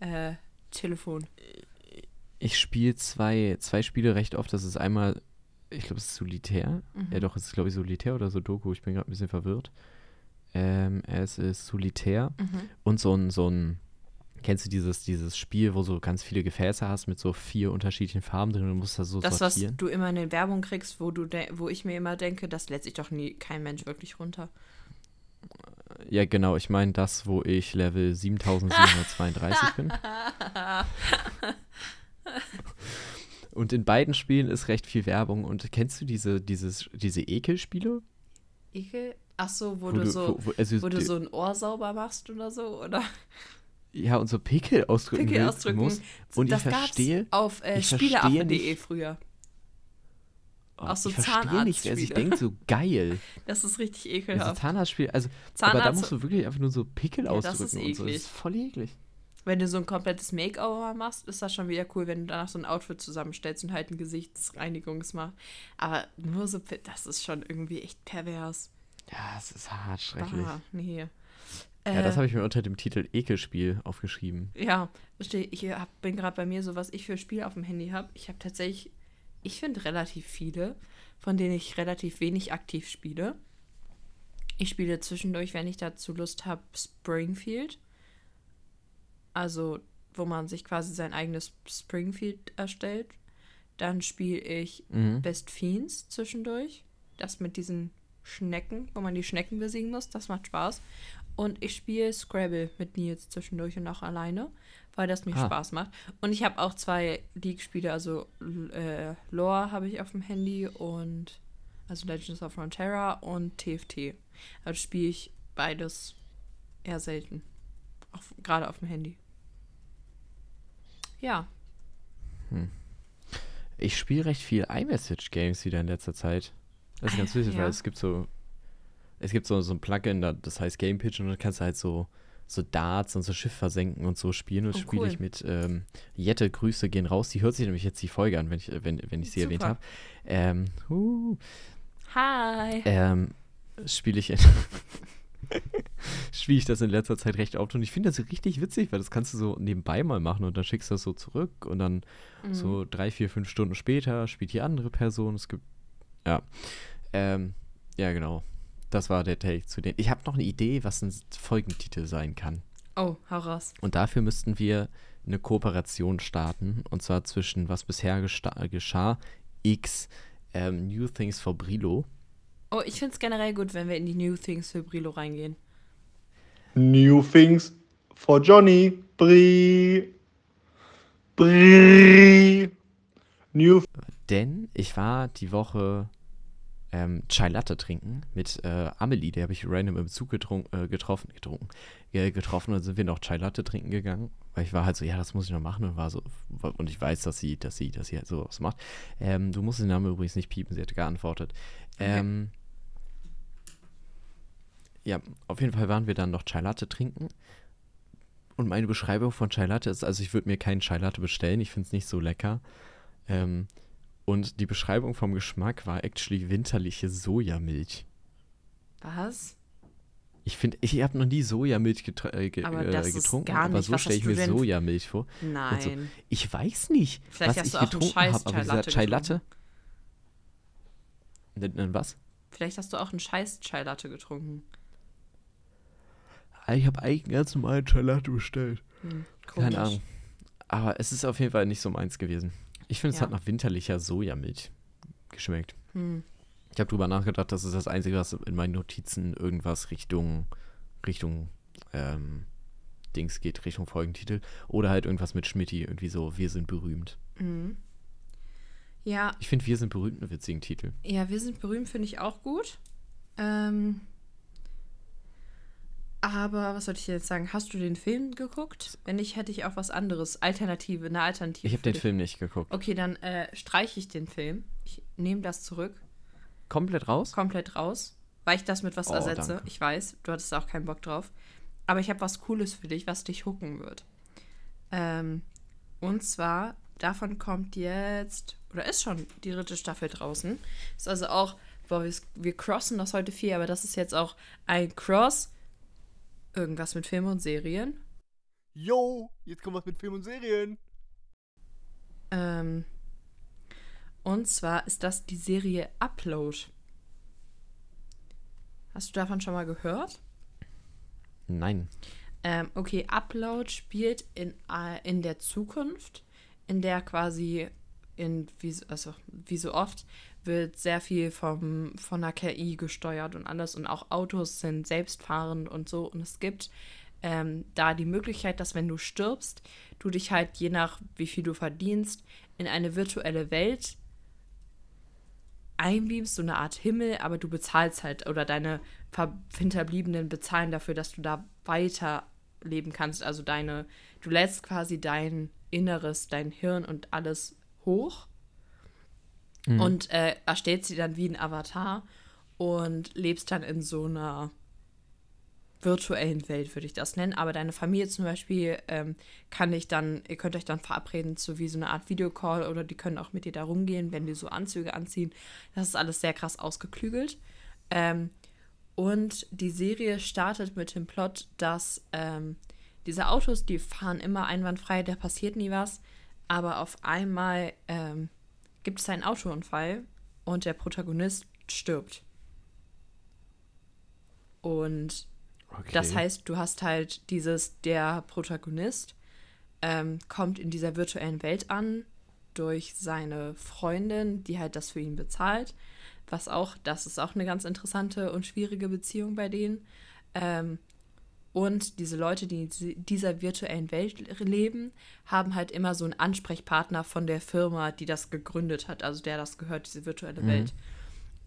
äh, Telefon. Ich spiele zwei, zwei Spiele recht oft. Das ist einmal, ich glaube, es ist Solitär. Mhm. Ja, doch, es ist, glaube ich, Solitär oder Sudoku. Ich bin gerade ein bisschen verwirrt. Ähm, es ist Solitär Mhm. und so ein, so ein, kennst du dieses, dieses Spiel, wo du ganz viele Gefäße hast mit so vier unterschiedlichen Farben drin und du musst das so Das, was sortieren? du immer in den Werbungen kriegst, wo du wo ich mir immer denke, das lässt sich doch nie kein Mensch wirklich runter. Ja, genau. Ich meine das, wo ich Level 7732 bin. Und in beiden Spielen ist recht viel Werbung. Und kennst du diese, dieses, diese Ekelspiele? Ekel? Ach so, wo, Wo du, du- so, wo- also wo du so ein Ohr sauber machst oder so, oder Ja, und so Pickel ausdrücken, Pickel ausdrücken. musst. Und das ich verstehe, auf äh, spieleaffe.de früher. Oh, auch so ich verstehe nicht, wer sich denkt, so geil. Das ist richtig Also ekelhaft. Zahnarztspiel, also, aber da Zahnarzt, musst du wirklich einfach nur so Pickel Ja, das ist ausdrücken und so. Das eklig. ist voll eklig. wenn du so ein komplettes Makeover machst, ist das schon wieder cool, wenn du danach so ein Outfit zusammenstellst und halt ein Gesichtsreinigungsmach. Aber nur so, das ist schon irgendwie echt pervers. Ja, es ist hart schrecklich. Ah, nee. Ja, das Äh, habe ich mir unter dem Titel Ekelspiel aufgeschrieben. Ja, verstehe. Ich hab, bin gerade bei mir so, was ich für Spiele auf dem Handy habe. Ich habe tatsächlich, ich finde relativ viele, von denen ich relativ wenig aktiv spiele. Ich spiele zwischendurch, wenn ich dazu Lust habe, Springfield. Also, wo man sich quasi sein eigenes Springfield erstellt. Dann spiele ich Mhm. Best Fiends zwischendurch. Das mit diesen Schnecken, wo man die Schnecken besiegen muss. Das macht Spaß. Und ich spiele Scrabble mit Nils zwischendurch und auch alleine, weil das mir Ah. Spaß macht. Und ich habe auch zwei League-Spiele, also äh, Lore habe ich auf dem Handy und also Legends of Runeterra und TFT. Also spiele ich beides eher selten. Gerade auf dem Handy. Ja. Ich spiele recht viel iMessage-Games wieder in letzter Zeit. Das ist ganz süß, Ja. weil es gibt so, es gibt so, so ein Plugin, da- das heißt Game Pitch und dann kannst du halt so, so Darts und so Schiff versenken und so spielen. Und Oh, das spiele cool. ich mit ähm, Jette, Grüße gehen raus. Die hört sich nämlich jetzt die Folge an, wenn ich, wenn, wenn ich sie erwähnt Super. habe. Ähm, huh, Hi. ähm, spiele ich in, spiele ich das in letzter Zeit recht oft und ich finde das richtig witzig, weil das kannst du so nebenbei mal machen und dann schickst du das so zurück und dann Mhm. so drei, vier, fünf Stunden später spielt die andere Person. Es gibt, ja, ähm, ja genau. Das war der Take zu den. Ich habe noch eine Idee, was ein Folgentitel sein kann. Oh, hau raus. Und dafür müssten wir eine Kooperation starten. Und zwar zwischen was bisher geschah, X, ähm, New Things for Brilo. Oh, ich finde es generell gut, wenn wir in die New Things für Brilo reingehen. New things for Johnny. Brie. Brie. New Denn ich war die Woche ähm, Chai Latte trinken mit äh, Amelie, die habe ich random im Zug getrun äh, getroffen, getrunken, äh, getroffen und dann sind wir noch Chai Latte trinken gegangen, weil ich war halt so, ja, das muss ich noch machen und war so, und ich weiß, dass sie, dass sie, dass sie halt sowas macht. Ähm, du musst den Namen übrigens nicht piepen, sie hat geantwortet. Ähm, ja, auf jeden Fall waren wir dann noch Chai Latte trinken. Und meine Beschreibung von Chai Latte ist, also ich würde mir keinen Chai Latte bestellen, ich finde es nicht so lecker. Ähm, und die Beschreibung vom Geschmack war actually winterliche Sojamilch. Was? Ich finde, ich habe noch nie Sojamilch äh, Aber äh, getrunken, gar aber nicht. so stelle ich mir denn- Sojamilch vor. Nein. So, Ich weiß nicht, Vielleicht was hast ich du auch einen getrunken habe, aber dieser Chai Latte. Was? Vielleicht hast du auch einen scheiß Chai Latte getrunken. Ah, Ich habe eigentlich einen ganz normalen Chai Latte bestellt. Hm, Keine. Ahnung. Aber es ist auf jeden Fall nicht so meins gewesen. Ich finde, es Ja. hat nach winterlicher Sojamilch geschmeckt. Hm. Ich habe drüber nachgedacht, das ist das Einzige, was in meinen Notizen irgendwas Richtung, Richtung, ähm, Dings geht, Richtung Folgentitel. Oder halt irgendwas mit Schmidti, irgendwie so, wir sind berühmt. Mhm. Ja, Ich finde, wir sind berühmt einen witzigen Titel. ja, wir sind berühmt, finde ich auch gut. Ähm, aber was sollte ich jetzt sagen? Hast du den Film geguckt? Wenn nicht, hätte ich auch was anderes. Alternative, eine Alternative. Ich habe den. Film nicht geguckt. Okay, dann äh, streiche ich den Film. Ich nehme das zurück. Komplett raus? komplett raus, weil ich das mit was Oh, ersetze. danke. Ich weiß, du hattest auch keinen Bock drauf. Aber ich habe was Cooles für dich, was dich hooken wird. Ähm, und zwar, davon kommt jetzt, oder ist schon die dritte Staffel draußen. Ist also auch, boah, wir, wir crossen das heute viel, aber das ist jetzt auch ein Cross. Irgendwas mit Filmen und Serien. Yo, jetzt kommt was mit Film und Serien. Ähm, und zwar ist das die Serie Upload. Hast du davon schon mal gehört? Nein. Ähm, okay, Upload spielt in, äh, in der Zukunft, in der quasi in wie, so- also, wie so oft wird sehr viel vom, von der KI gesteuert und alles. Und auch Autos sind selbstfahrend und so. Und es gibt ähm, da die Möglichkeit, dass wenn du stirbst, du dich halt je nach wie viel du verdienst in eine virtuelle Welt einbeamst, so eine Art Himmel, aber du bezahlst halt oder deine Hinterbliebenen bezahlen dafür, dass du da weiterleben kannst. Also deine, du lädst quasi dein Inneres, dein Hirn und alles hoch Mhm. und äh, erstellst sie dann wie ein Avatar und lebst dann in so einer virtuellen Welt, würde ich das nennen. Aber deine Familie zum Beispiel ähm, kann dich dann, ihr könnt euch dann verabreden zu wie so eine Art Videocall oder die können auch mit dir da rumgehen, wenn die so Anzüge anziehen. Das ist alles sehr krass ausgeklügelt. Ähm, und die Serie startet mit dem Plot, dass ähm, diese Autos, die fahren immer einwandfrei, da passiert nie was. Aber auf einmal ähm, gibt es einen Autounfall und der Protagonist stirbt. Und Okay. das heißt, du hast halt dieses, der Protagonist ähm, kommt in dieser virtuellen Welt an durch seine Freundin, die halt das für ihn bezahlt. Was auch, das ist auch eine ganz interessante und schwierige Beziehung bei denen. Ähm, und diese Leute, die in diese- dieser virtuellen Welt leben, haben halt immer so einen Ansprechpartner von der Firma, die das gegründet hat, also der das gehört, diese virtuelle Welt.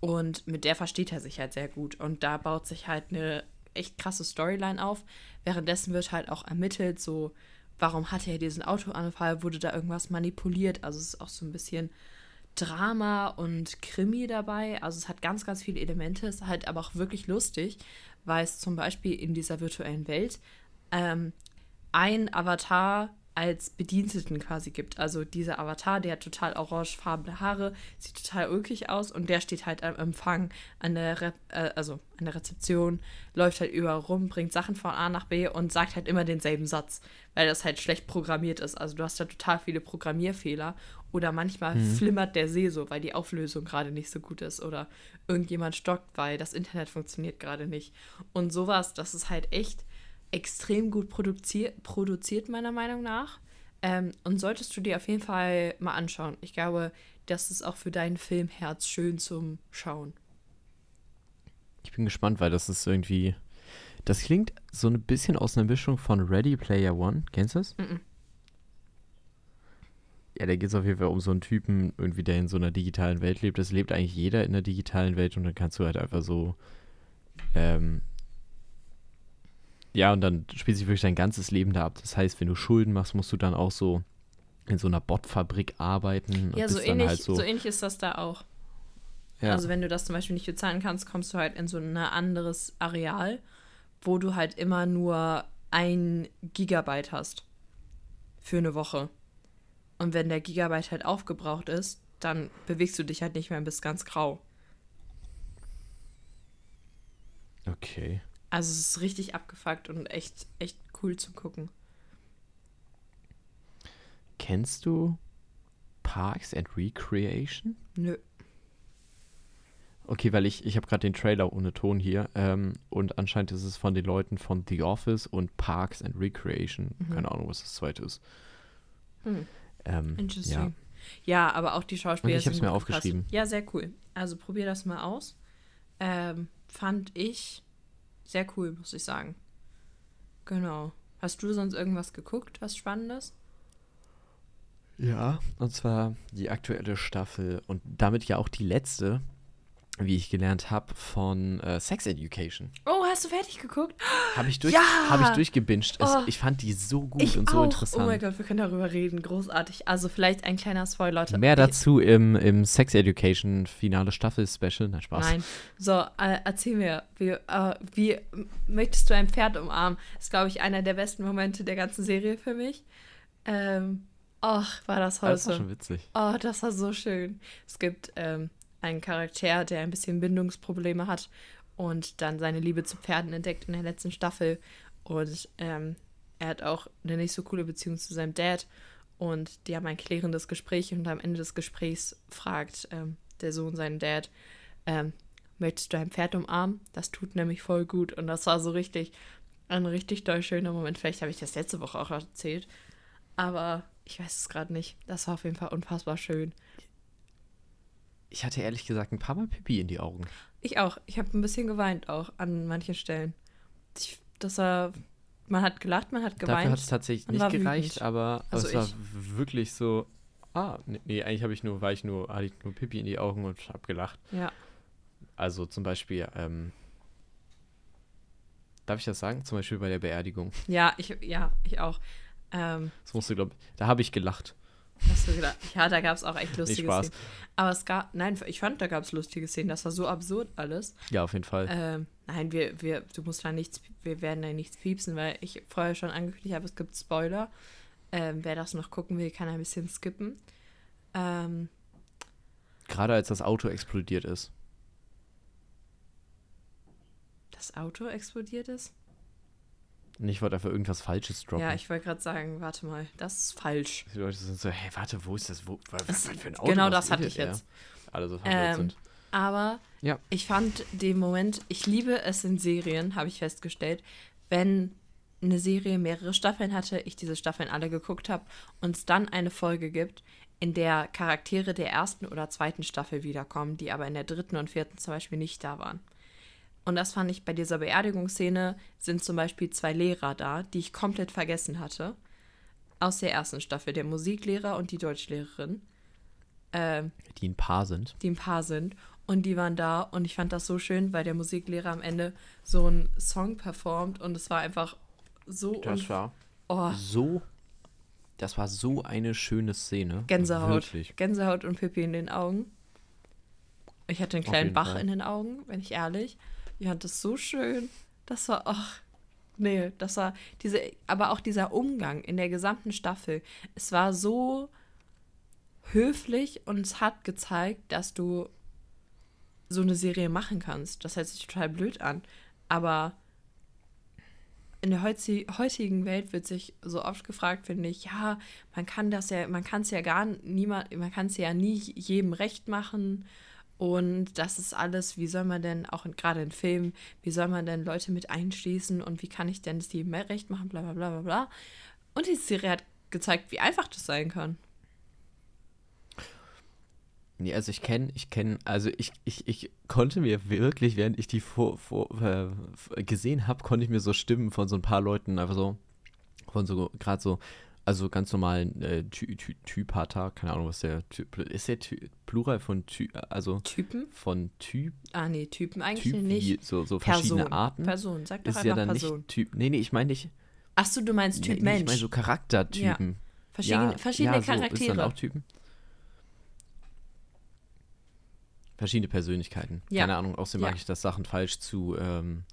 Und mit der versteht er sich halt sehr gut. Und da baut sich halt eine echt krasse Storyline auf. Währenddessen wird halt auch ermittelt, so, warum hatte er diesen Autounfall? Wurde da irgendwas manipuliert? Also es ist auch so ein bisschen Drama und Krimi dabei. Also es hat ganz, ganz viele Elemente. Es ist halt aber auch wirklich lustig, weil es zum Beispiel in dieser virtuellen Welt ähm, ein Avatar als Bediensteten quasi gibt. Also dieser Avatar, der hat total orangefarbene Haare, sieht total ulkig aus und der steht halt am Empfang an der, Re äh, also an der Rezeption, läuft halt überall rum, bringt Sachen von A nach B und sagt halt immer denselben Satz, weil das halt schlecht programmiert ist. Also du hast da total viele Programmierfehler oder manchmal Mhm. flimmert der See so, weil die Auflösung gerade nicht so gut ist oder irgendjemand stockt, weil das Internet funktioniert gerade nicht. Und sowas, das ist halt echt extrem gut produzier produziert, meiner Meinung nach. Ähm, und solltest du dir auf jeden Fall mal anschauen. Ich glaube, das ist auch für dein Filmherz schön zum Schauen. Ich bin gespannt, weil das ist irgendwie. Das klingt so ein bisschen aus einer Mischung von Ready Player One. Kennst du das? Mhm. Ja, da geht es auf jeden Fall um so einen Typen, irgendwie, der in so einer digitalen Welt lebt. Das lebt eigentlich jeder in der digitalen Welt und dann kannst du halt einfach so. Ähm, ja, und dann spielt sich wirklich dein ganzes Leben da ab. Das heißt, wenn du Schulden machst, musst du dann auch so in so einer Botfabrik arbeiten. und Ja, so ähnlich, halt so. so, ähnlich ist das da auch. ja. Also wenn du das zum Beispiel nicht bezahlen kannst, kommst du halt in so ein anderes Areal, wo du halt immer nur ein Gigabyte hast für eine Woche. Und wenn der Gigabyte halt aufgebraucht ist, dann bewegst du dich halt nicht mehr und bist ganz grau. Okay. Also es ist richtig abgefuckt und echt, echt cool zu gucken. Kennst du Parks and Recreation? Nö. Okay, weil ich, ich habe gerade den Trailer ohne Ton hier ähm, und anscheinend ist es von den Leuten von The Office und Parks and Recreation. Mhm. Keine Ahnung, was das zweite ist. Hm. Ähm, Interesting. Ja. aber auch die Schauspieler Und ich hab's sind mir aufgeschrieben. Ja, sehr cool. Also probier das mal aus. Ähm, fand ich sehr cool, muss ich sagen. Genau. Hast du sonst irgendwas geguckt, was Spannendes? Ja. Und zwar die aktuelle Staffel und damit ja auch die letzte, wie ich gelernt habe, von äh, Sex Education. Oh, hast du fertig geguckt? Habe ich, durch, Ja! hab ich durchgebinged. Es, Oh. ich fand die so gut und so auch. interessant. Oh mein Gott, wir können darüber reden. Großartig. Also vielleicht ein kleiner Spoiler. Mehr dazu im, im Sex Education Finale Staffel Special. Nein, Spaß. Nein. So, äh, erzähl mir, wie, äh, wie möchtest du ein Pferd umarmen? Das ist, glaube ich, einer der besten Momente der ganzen Serie für mich. Ähm, ach, war das Aber Das war heute. schon witzig. Oh, das war so schön. Es gibt ähm, einen Charakter, der ein bisschen Bindungsprobleme hat und dann seine Liebe zu Pferden entdeckt in der letzten Staffel. Und ähm, er hat auch eine nicht so coole Beziehung zu seinem Dad. Und die haben ein klärendes Gespräch und am Ende des Gesprächs fragt ähm, der Sohn seinen Dad, ähm, möchtest du ein Pferd umarmen? Das tut nämlich voll gut. Und das war so richtig, ein richtig doll schöner Moment. Vielleicht habe ich das letzte Woche auch erzählt. Aber ich weiß es gerade nicht. Das war auf jeden Fall unfassbar schön. Ich hatte ehrlich gesagt ein paar Mal Pipi in die Augen. Ich auch. Ich habe ein bisschen geweint auch an manchen Stellen. Ich, das war, man hat gelacht, man hat Dafür hat es geweint. tatsächlich nicht gereicht, wütend. aber Also es war ich. wirklich so. Ah, nee, nee eigentlich habe ich nur, war ich nur, hatte ich nur Pipi in die Augen und habe gelacht. Ja. Also zum Beispiel, ähm, darf ich das sagen? Zum Beispiel bei der Beerdigung. Ja, ich, ja, ich auch. Ähm, Das musst du, glaube da habe ich gelacht. Hast du gedacht? Ja, da gab es auch echt lustige Spaß. Szenen. Aber es gab, nein, ich fand, da gab es lustige Szenen. Das war so absurd alles. Ja, auf jeden Fall. Ähm, nein, wir, wir, du musst da nichts, wir werden da nichts piepsen, weil ich vorher schon angekündigt habe, es gibt Spoiler. Ähm, wer das noch gucken will, kann ein bisschen skippen. Ähm, Gerade als das Auto explodiert ist. das Auto explodiert ist? Ich wollte einfach irgendwas Falsches droppen. Ja, ich wollte gerade sagen, warte mal, das ist falsch. Die Leute sind so, hey, warte, wo ist das? Wo, was, Das- was für ein Auto? genau das hatte ich jetzt. Alle so Ähm, sind. Aber Ja. ich fand den Moment, ich liebe es in Serien, habe ich festgestellt, wenn eine Serie mehrere Staffeln hatte, ich diese Staffeln alle geguckt habe und es dann eine Folge gibt, in der Charaktere der ersten oder zweiten Staffel wiederkommen, die aber in der dritten und vierten zum Beispiel nicht da waren. Und das fand ich bei dieser Beerdigungsszene, sind zum Beispiel zwei Lehrer da, die ich komplett vergessen hatte. Aus der ersten Staffel, der Musiklehrer und die Deutschlehrerin. Ähm, Die ein Paar sind. die ein Paar sind. Und die waren da und ich fand das so schön, weil der Musiklehrer am Ende so einen Song performt und es war einfach so Das war oh, so. Das war so eine schöne Szene. Gänsehaut. Wirklich. Gänsehaut und Pippi in den Augen. Ich hatte einen kleinen Bach Fall. in den Augen, wenn ich ehrlich. Fand das so schön. Das war, ach, Nee, das war diese, aber auch dieser Umgang in der gesamten Staffel. Es war so höflich und es hat gezeigt, dass du so eine Serie machen kannst. Das hört sich total blöd an. Aber in der heutigen Welt wird sich so oft gefragt, finde ich, ja, man kann das ja, man kann es ja gar niemand, man kann es ja nie jedem recht machen. Und das ist alles, wie soll man denn, auch gerade in Filmen, wie soll man denn Leute mit einschließen und wie kann ich denn es jedem mehr recht machen, bla bla bla bla bla. Und die Serie hat gezeigt, wie einfach das sein kann. Nee, also ich kenne, ich kenne, also ich, ich, ich konnte mir wirklich, während ich die vor, vor, äh, gesehen habe, konnte ich mir so Stimmen von so ein paar Leuten einfach so, von so, gerade so, also ganz normalen äh, Ty, Ty, Typata, keine Ahnung, was der Typ, ist der Ty, Plural von Ty, also Typen? von Typ, Ah, nee, Typen eigentlich Typ nicht. so, so verschiedene Person. Arten. Person, sag doch ist einfach ja dann Person. nicht Typ, nee, nee, ich meine nicht, Achso, du meinst Typ nee, Mensch. ich meine so Charaktertypen. Verschiedene, verschiedene ja, so, Ist Charaktere. dann auch Typen? Verschiedene Persönlichkeiten. Ja. Keine Ahnung, außerdem Ja. mag ich das Sachen falsch zu, ähm,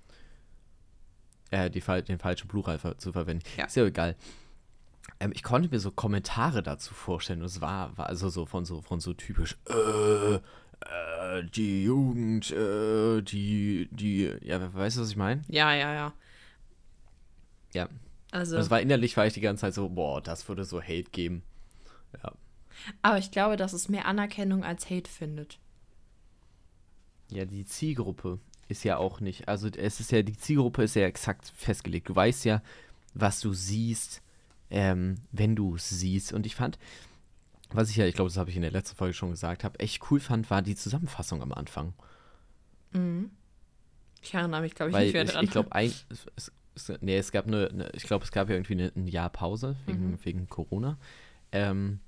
äh, die, den falschen Plural zu verwenden. Ja. Ist ja egal. Ähm, ich konnte mir so Kommentare dazu vorstellen. Es war, war also so von so von so typisch, äh, äh, die Jugend, äh, die, die, ja, weißt du, was ich meine? ja, ja, ja. Ja. Also, Das war innerlich, war ich die ganze Zeit so, boah, das würde so Hate geben. Ja. aber ich glaube, dass es mehr Anerkennung als Hate findet. Ja, die Zielgruppe ist ja auch nicht. Also es ist ja, die Zielgruppe ist ja exakt festgelegt. Du weißt ja, was du siehst, ähm, wenn du es siehst. Und ich fand, was ich ja, ich glaube, das habe ich in der letzten Folge schon gesagt habe, echt cool fand, war die Zusammenfassung am Anfang. Ich erinnere mich, glaube ich, Weil nicht mehr ich, dran. ich glaube, ein, es, es, es, nee, es gab eine, eine ich glaube, es gab ja irgendwie eine, ein Jahr Pause wegen, Mhm. wegen Corona. Ähm,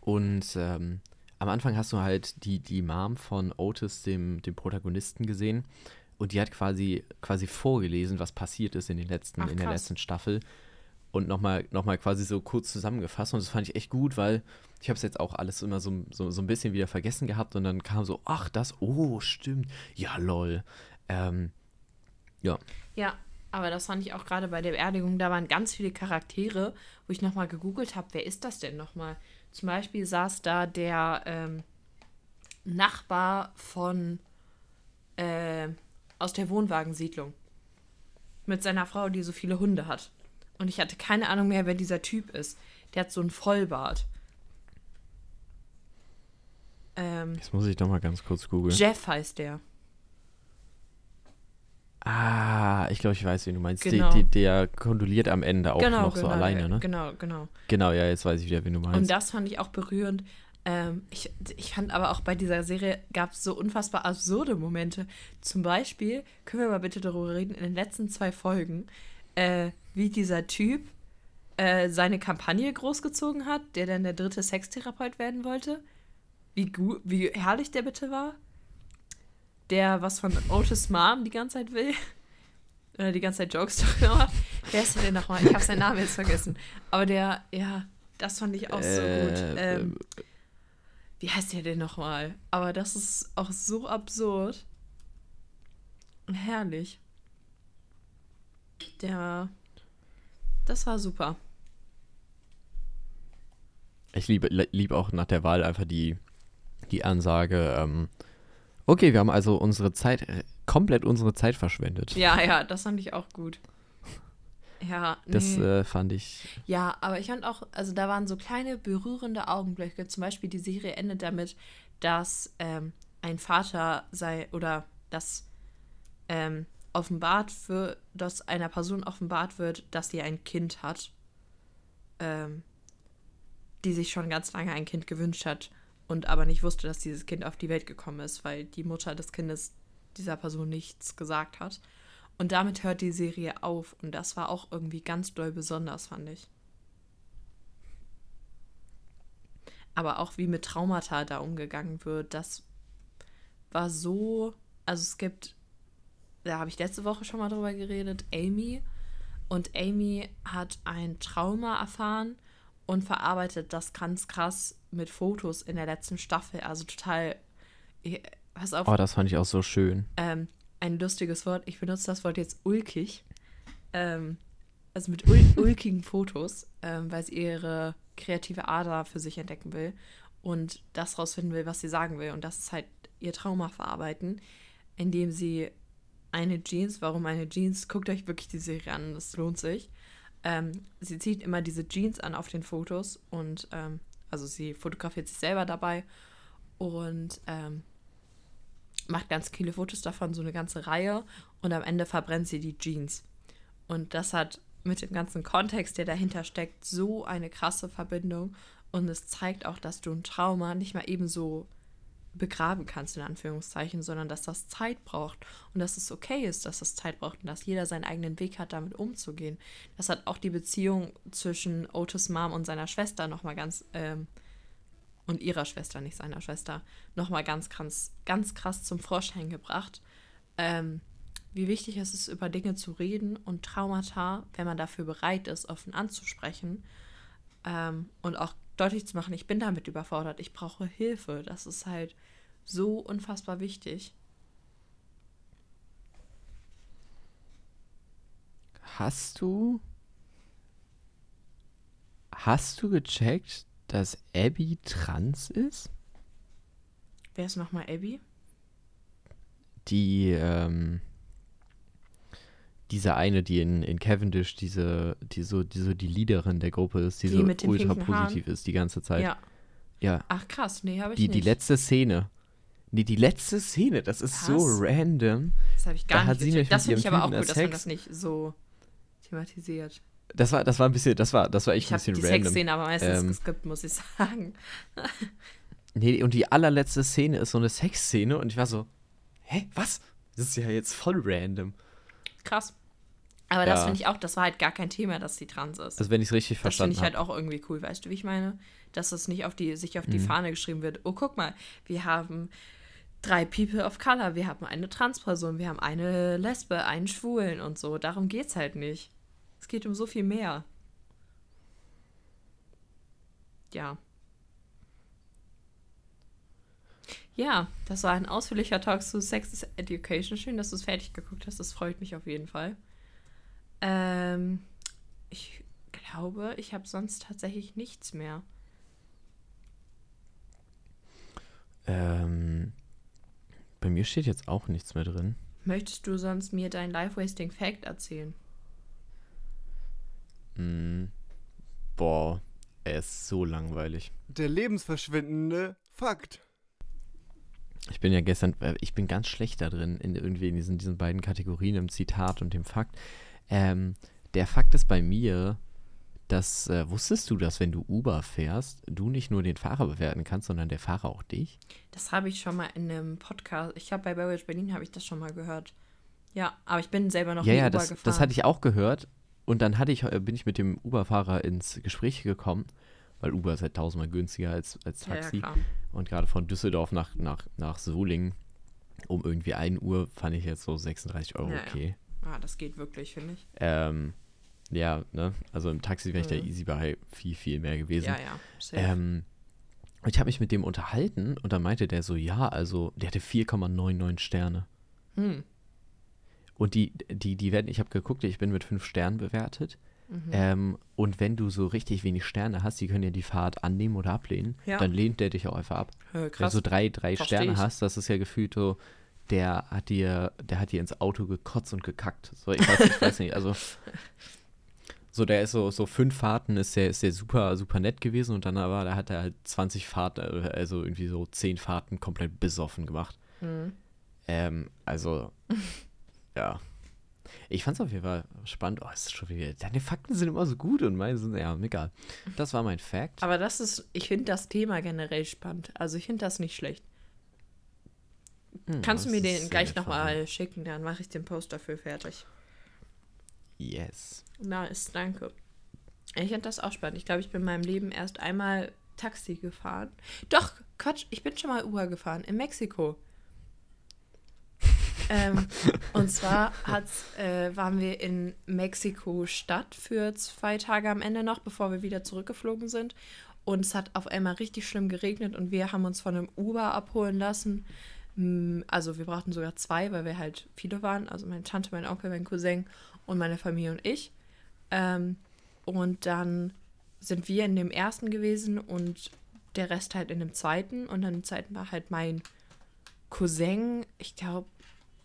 und ähm, am Anfang hast du halt die, die Mom von Otis, dem, dem Protagonisten, gesehen. Und die hat quasi, quasi vorgelesen, was passiert ist in, den letzten, Ach, in der letzten Staffel. Und nochmal noch mal quasi so kurz zusammengefasst. Und das fand ich echt gut, weil ich habe es jetzt auch alles immer so, so, so ein bisschen wieder vergessen gehabt. Und dann kam so, ach, das, oh, stimmt. Ja, lol. Ähm, ja. Ja, aber das fand ich auch gerade bei der Beerdigung. Da waren ganz viele Charaktere, wo ich nochmal gegoogelt habe, wer ist das denn nochmal? Zum Beispiel saß da der ähm, Nachbar von äh, aus der Wohnwagensiedlung mit seiner Frau, die so viele Hunde hat. Und ich hatte keine Ahnung mehr, wer dieser Typ ist. Der hat so einen Vollbart. Ähm, Jetzt muss ich doch mal ganz kurz googeln. Jeff heißt der. Ah, ich glaube, ich weiß, wen du meinst. Genau. Die, die, der kondoliert am Ende auch genau, noch so genau, alleine, ja, ne? Genau, genau. Genau, ja, jetzt weiß ich wieder, wen du meinst. Und das fand ich auch berührend. Ähm, ich, ich fand aber auch bei dieser Serie gab es so unfassbar absurde Momente. Zum Beispiel, können wir mal bitte darüber reden, in den letzten zwei Folgen, äh, wie dieser Typ äh, seine Kampagne großgezogen hat, der dann der dritte Sextherapeut werden wollte. Wie, wie herrlich der bitte war. Der was von Otis Mom die ganze Zeit will. Oder die ganze Zeit Jokes darüber macht. Wer ist der denn nochmal? Ich habe seinen Namen jetzt vergessen. Aber der, ja, das fand ich auch so gut. Äh, Ähm, wie heißt der denn nochmal? Aber das ist auch so absurd. Und herrlich. Der. Das war super. Ich liebe lieb auch nach der Wahl einfach die, die Ansage, ähm, okay, wir haben also unsere Zeit, äh, komplett unsere Zeit verschwendet. Ja, ja, das fand ich auch gut. Ja, nee. Das äh, fand ich, Ja, aber ich fand auch, also da waren so kleine berührende Augenblicke. Zum Beispiel die Serie endet damit, dass ähm, ein Vater sei oder dass ähm, offenbart wird, dass einer Person offenbart wird, dass sie ein Kind hat, ähm, die sich schon ganz lange ein Kind gewünscht hat und aber nicht wusste, dass dieses Kind auf die Welt gekommen ist, weil die Mutter des Kindes dieser Person nichts gesagt hat. Und damit hört die Serie auf. Und das war auch irgendwie ganz doll besonders, fand ich. Aber auch wie mit Traumata da umgegangen wird, das war so. Also es gibt, da habe ich letzte Woche schon mal drüber geredet, Amy. Und Amy hat ein Trauma erfahren und verarbeitet das ganz krass mit Fotos in der letzten Staffel. Also total. Pass auf, oh, das fand ich auch so schön. ähm, ein lustiges Wort. Ich benutze das Wort jetzt ulkig. ähm, also mit ul ulkigen Fotos, ähm, weil sie ihre kreative Ader für sich entdecken will und das rausfinden will, was sie sagen will. Und das ist halt ihr Trauma verarbeiten, indem sie eine Jeans, warum eine Jeans, guckt euch wirklich die Serie an, das lohnt sich. Ähm, sie zieht immer diese Jeans an auf den Fotos und ähm, also sie fotografiert sich selber dabei und ähm, macht ganz viele Fotos davon, so eine ganze Reihe und am Ende verbrennt sie die Jeans. Und das hat mit dem ganzen Kontext, der dahinter steckt, so eine krasse Verbindung und es zeigt auch, dass du ein Trauma nicht mal eben so begraben kannst, in Anführungszeichen, sondern dass das Zeit braucht und dass es okay ist, dass es Zeit braucht und dass jeder seinen eigenen Weg hat, damit umzugehen. Das hat auch die Beziehung zwischen Otis Mom und seiner Schwester nochmal ganz, ähm, und ihrer Schwester, nicht seiner Schwester, nochmal ganz, ganz, ganz krass zum Vorschein gebracht. Ähm, wie wichtig es ist, über Dinge zu reden und Traumata, wenn man dafür bereit ist, offen anzusprechen ähm, und auch deutlich zu machen, ich bin damit überfordert, ich brauche Hilfe. Das ist halt so unfassbar wichtig. Hast du. Hast du gecheckt, dass Abby trans ist? Wer ist nochmal Abby? Die, ähm, diese eine, die in, in Cavendish, diese, die so, die so die Leaderin der Gruppe ist, die, Die so ultra pinken Haaren? positiv ist die ganze Zeit. Ja. Ja, Ach krass, nee, habe ich die, nicht. die letzte Szene. Nee, die letzte Szene, das ist so Was? random. das habe ich da gar hat nicht sie gecheckt. nämlich Das finde ich aber auch gut, dass man das nicht so thematisiert. Das war, das war ein bisschen, das war, das war echt Ich ein habe bisschen die random. Sexszene aber meistens Ähm, geskippt, muss ich sagen. Nee, und die allerletzte Szene ist so eine Sexszene und ich war so, hä, was? Das ist ja jetzt voll random. Krass. Aber das Ja. finde ich auch, das war halt gar kein Thema, dass sie trans ist. Also wenn ich es richtig das finde verstanden ich halt habe. auch irgendwie cool, weißt du, wie ich meine? Dass es nicht auf die, sich auf die Mhm. Fahne geschrieben wird, oh, guck mal, wir haben drei People of Color, wir haben eine Transperson, wir haben eine Lesbe, einen Schwulen und so. Darum geht's halt nicht. Es geht um so viel mehr. Ja. Ja, das war ein ausführlicher Talk zu Sex Education. Schön, dass du es fertig geguckt hast. Das freut mich auf jeden Fall. Ähm, ich glaube, ich habe sonst tatsächlich nichts mehr. Ähm, bei mir steht jetzt auch nichts mehr drin. Möchtest du sonst mir dein Life-Wasting Fact erzählen? Hm, boah, er ist so langweilig. Der lebensverschwindende Fakt. Ich bin ja gestern, äh, ich bin ganz schlecht da drin, in irgendwie in diesen, diesen beiden Kategorien, im Zitat und dem Fakt. Ähm, der Fakt ist bei mir, dass, äh, wusstest du, dass wenn du Uber fährst, du nicht nur den Fahrer bewerten kannst, sondern der Fahrer auch dich? Das habe ich schon mal in einem Podcast. Ich habe bei Baywatch Berlin habe ich das schon mal gehört. Ja, aber ich bin selber noch ja, nie ja, Uber das, gefahren. das hatte ich auch gehört. Und dann hatte ich, äh, bin ich mit dem Uber-Fahrer ins Gespräch gekommen, weil Uber ist halt tausendmal günstiger als, als ja, ja, Taxi. klar. Und gerade von Düsseldorf nach, nach, nach Solingen um irgendwie 1 Uhr fand ich jetzt so 36 Euro Ja, ja. okay. Ah, das geht wirklich, finde ich. Ähm, ja, ne? Also im Taxi wäre ich da Mhm. easy bei viel, viel mehr gewesen. Ja, ja. safe. Ähm, ich habe mich mit dem unterhalten und dann meinte der so, ja, also der hatte 4,99 Sterne. Hm. Und die, die, die werden, ich habe geguckt, ich bin mit 5 Sternen bewertet. Mhm. Ähm, und wenn du so richtig wenig Sterne hast, die können ja die Fahrt annehmen oder ablehnen, Ja. dann lehnt der dich auch einfach ab. Äh, Wenn du so drei, drei Versteh Sterne ich. hast, das ist ja gefühlt so, der hat dir, der hat dir ins Auto gekotzt und gekackt. So, ich weiß, ich weiß nicht, also so, der ist so, so fünf Fahrten ist der, ist der super, super nett gewesen und dann aber, da hat er halt 20 Fahrten, also irgendwie so 10 Fahrten komplett besoffen gemacht. Mhm. Ähm, also, ja. Ich fand's auf jeden Fall spannend. Oh, ist schon wieder, deine Fakten sind immer so gut und meine sind, ja, egal. Das war mein Fact. Aber das ist, ich finde das Thema generell spannend. Also ich finde das nicht schlecht. Hm, Kannst du mir den gleich nochmal schicken, dann mache ich den Post dafür fertig. Yes. Nice, danke. Ich finde das auch spannend. Ich glaube, ich bin in meinem Leben erst einmal Taxi gefahren. Doch, Quatsch, ich bin schon mal Uber gefahren in Mexiko. ähm, und zwar äh, waren wir in Mexiko-Stadt für zwei Tage am Ende noch, bevor wir wieder zurückgeflogen sind. Und es hat auf einmal richtig schlimm geregnet und wir haben uns von einem Uber abholen lassen Also wir brauchten sogar zwei, weil wir halt viele waren. Also meine Tante, mein Onkel, mein Cousin und meine Familie und ich. Ähm, und dann sind wir in dem ersten gewesen und der Rest halt in dem zweiten. Und dann im zweiten war halt mein Cousin, ich glaube,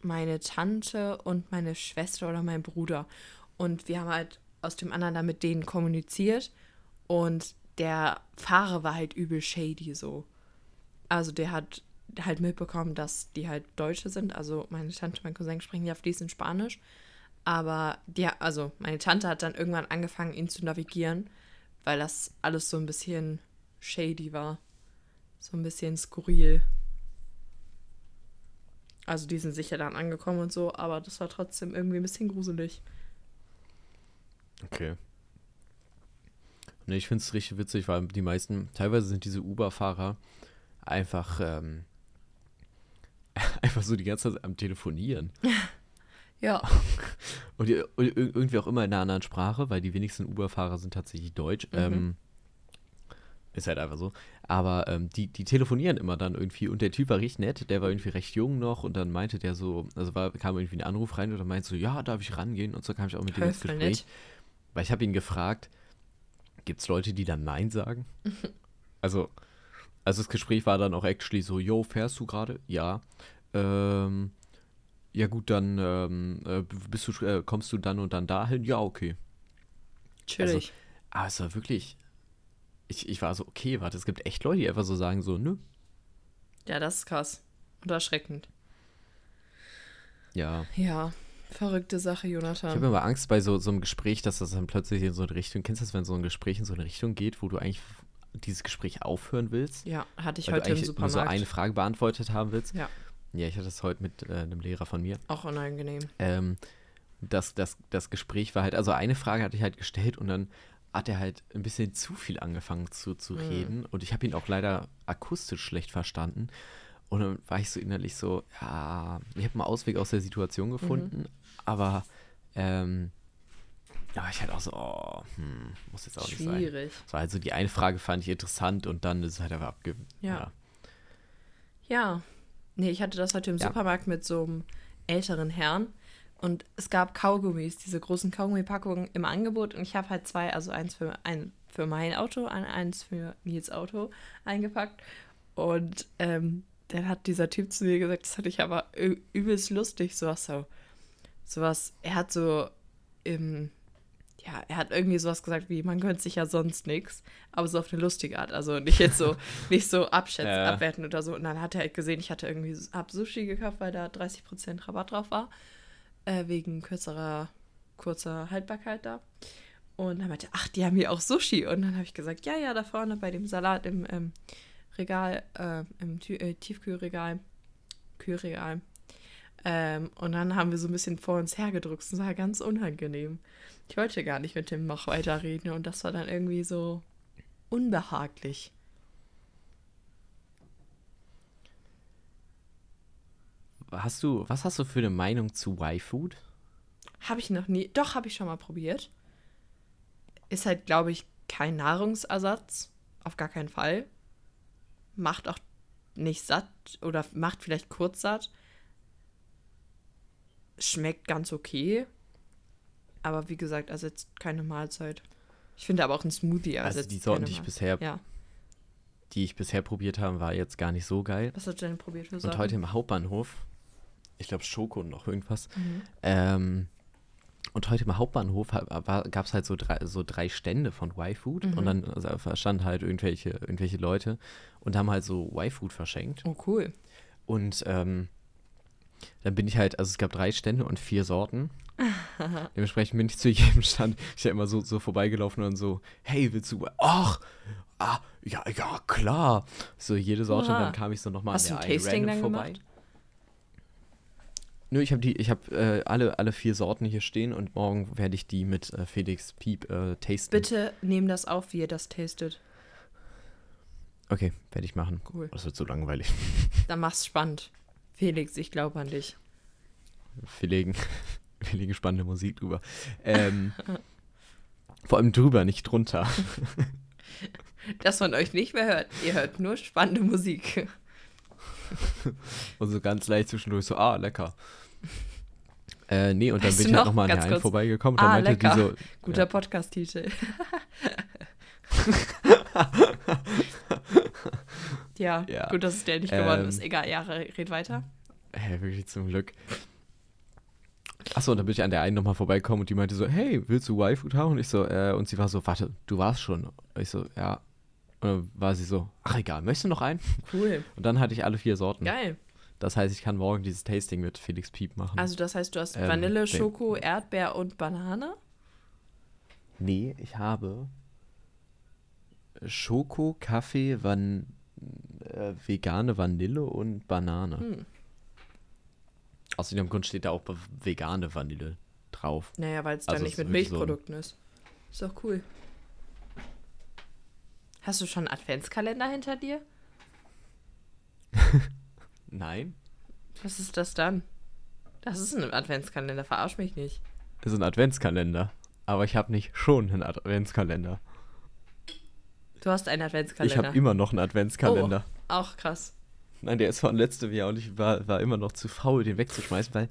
meine Tante und meine Schwester oder mein Bruder. Und wir haben halt aus dem anderen dann mit denen kommuniziert. Und der Fahrer war halt übel shady so. Also der hat halt mitbekommen, dass die halt Deutsche sind. Also meine Tante mein Cousin sprechen ja fließend Spanisch. Aber die, also meine Tante hat dann irgendwann angefangen, ihn zu navigieren, weil das alles so ein bisschen shady war. So ein bisschen skurril. Also die sind sicher dann angekommen und so, aber das war trotzdem irgendwie ein bisschen gruselig. Okay. Ne, ich finde es richtig witzig, weil die meisten, teilweise sind diese Uber-Fahrer einfach, ähm, einfach so die ganze Zeit am Telefonieren. Ja. Und, die, und ir- irgendwie auch immer in einer anderen Sprache, weil die wenigsten Uber-Fahrer sind tatsächlich deutsch. Mhm. Ähm, ist halt einfach so. Aber ähm, die, die telefonieren immer dann irgendwie und der Typ war richtig nett, der war irgendwie recht jung noch und dann meinte der so, also war, kam irgendwie ein Anruf rein und dann meinte so, ja, darf ich rangehen? Und so kam ich auch mit dem ins Gespräch. nett. Weil ich habe ihn gefragt, gibt es Leute, die dann Nein sagen? also, also das Gespräch war dann auch actually so, yo, fährst du gerade? Ja. Ähm, ja gut, dann ähm, äh, bist du, äh, kommst du dann und dann dahin? Ja, okay. Chillig. Aber es war wirklich, ich, ich war so, okay, warte, es gibt echt Leute, die einfach so sagen so, nö, ja, das ist krass. Und erschreckend. ja. Ja, verrückte Sache, Ich Jonathan. habe immer Angst bei so, so einem Gespräch, dass das dann plötzlich in so eine Richtung, kennst du das, wenn so ein Gespräch in so eine Richtung geht, wo du eigentlich dieses Gespräch aufhören willst? ja, hatte ich heute im eigentlich nur so Supermarkt. eine Frage beantwortet haben willst? Ja. Ja, ich hatte das heute mit äh, einem Lehrer von mir. Auch unangenehm. Ähm, das, das, das Gespräch war halt, also eine Frage hatte ich halt gestellt und dann hat er halt ein bisschen zu viel angefangen zu, zu Mhm. reden und ich habe ihn auch leider akustisch schlecht verstanden. Und dann war ich so innerlich so, ja, ich habe einen Ausweg aus der Situation gefunden, Mhm. aber ähm, da war ich halt auch so, oh, hm, muss jetzt auch nicht sein. Schwierig. So, also die eine Frage fand ich interessant und dann ist es halt einfach abge... Ja. Ja. Nee, ich hatte das heute im Ja. Supermarkt mit so einem älteren Herrn. Und es gab Kaugummis, diese großen Kaugummipackungen im Angebot. Und ich habe halt zwei, also eins für, ein, für mein Auto, ein, eins für Nils Auto eingepackt. Und ähm, dann hat dieser Typ zu mir gesagt, das hatte ich aber übelst lustig, sowas so. Sowas, er hat so im, ja, er hat irgendwie sowas gesagt wie, man gönnt sich ja sonst nichts, aber so auf eine lustige Art. Also nicht jetzt so, nicht so abschätzen, Ja. abwerten oder so. Und dann hat er halt gesehen, ich hatte irgendwie, hab Sushi gekauft, weil da 30% Rabatt drauf war. Äh, wegen kürzerer, kurzer Haltbarkeit da. Und dann meinte er, ach, die haben hier auch Sushi. Und dann habe ich gesagt, ja, ja, da vorne bei dem Salat im ähm, Regal, äh, im Tü äh, Tiefkühlregal, Kühlregal. Ähm, und dann haben wir so ein bisschen vor uns hergedrückt. Es war ganz unangenehm. Ich wollte gar nicht mit dem noch weiterreden und das war dann irgendwie so unbehaglich. Hast du, was hast du für eine Meinung zu Y-Food? Habe ich noch nie. Doch, habe ich schon mal probiert. Ist halt, glaube ich, kein Nahrungsersatz. Auf gar keinen Fall. Macht auch nicht satt oder macht vielleicht kurz satt. Schmeckt ganz okay. Aber wie gesagt, ersetzt keine Mahlzeit. Ich finde aber auch ein Smoothie Also ersetzt die Sorten, die ich bisher, Ja. die ich bisher probiert habe, war jetzt gar nicht so geil. Was hast du denn probiert für Und Sorten? heute im Hauptbahnhof, ich glaube Schoko und noch irgendwas. Mhm. Ähm, und heute im Hauptbahnhof gab es halt so drei, so drei Stände von Y-Food Mhm. und dann also, standen halt irgendwelche, irgendwelche Leute und haben halt so Y-Food verschenkt. Oh, cool. Und ähm, dann bin ich halt, also es gab drei Stände und vier Sorten. Dementsprechend bin ich zu jedem Stand, ich ja immer so, so vorbeigelaufen und so, hey, willst du, ach, ah, ja, ja, klar. So jede Sorte und dann kam ich so nochmal Hast du ein Tasting dann gemacht? Nö, ich habe die, ich habe äh, alle, alle vier Sorten hier stehen und morgen werde ich die mit äh, Felix Piep äh, tasten. Bitte nehm das auf, wie ihr das tastet. Okay, werde ich machen. Cool. Das wird so langweilig. Dann mach's spannend. Felix, ich glaube an dich. Wir legen, wir legen spannende Musik drüber. Ähm, vor allem drüber, nicht drunter. Dass man euch nicht mehr hört. Ihr hört nur spannende Musik. und so ganz leicht zwischendurch so, ah, lecker. Äh, nee, und dann Weißt bin ich halt noch? nochmal an kurz. vorbeigekommen Ah, meinte lecker. die so, Guter Ja. Podcast-Titel. Ja, Ja. gut, dass es der nicht geworden Ähm, ist. Egal, ja, re- red weiter. Hä, wirklich zum Glück. Achso, und dann bin ich an der einen nochmal vorbeigekommen und die meinte so, hey, willst du Y-Food haben? Und ich so, äh, und sie war so, warte, du warst schon. Und ich so, ja. Und dann war sie so, ach egal, möchtest du noch einen? Cool. Und dann hatte ich alle vier Sorten. Geil. Das heißt, ich kann morgen dieses Tasting mit Felix Piep machen. Also, das heißt, du hast Ähm, Vanille, Schoko, Erdbeer und Banane? nee, ich habe Schoko, Kaffee, Van äh, vegane Vanille und Banane. Hm. Außerdem Grund steht da auch vegane Vanille drauf. Naja, weil es Also dann es nicht mit wirklich so Milchprodukten ist. Ist doch cool. Hast du schon einen Adventskalender hinter dir? Nein, Was ist das dann? Das ist ein Adventskalender, verarsch mich nicht. ist ein Adventskalender. Aber ich habe nicht schon einen Adventskalender. Du hast einen Ich Adventskalender. habe immer noch einen Adventskalender. Oh, auch krass. Nein, der ist von letztem Jahr und ich war, war immer noch zu faul, den wegzuschmeißen, weil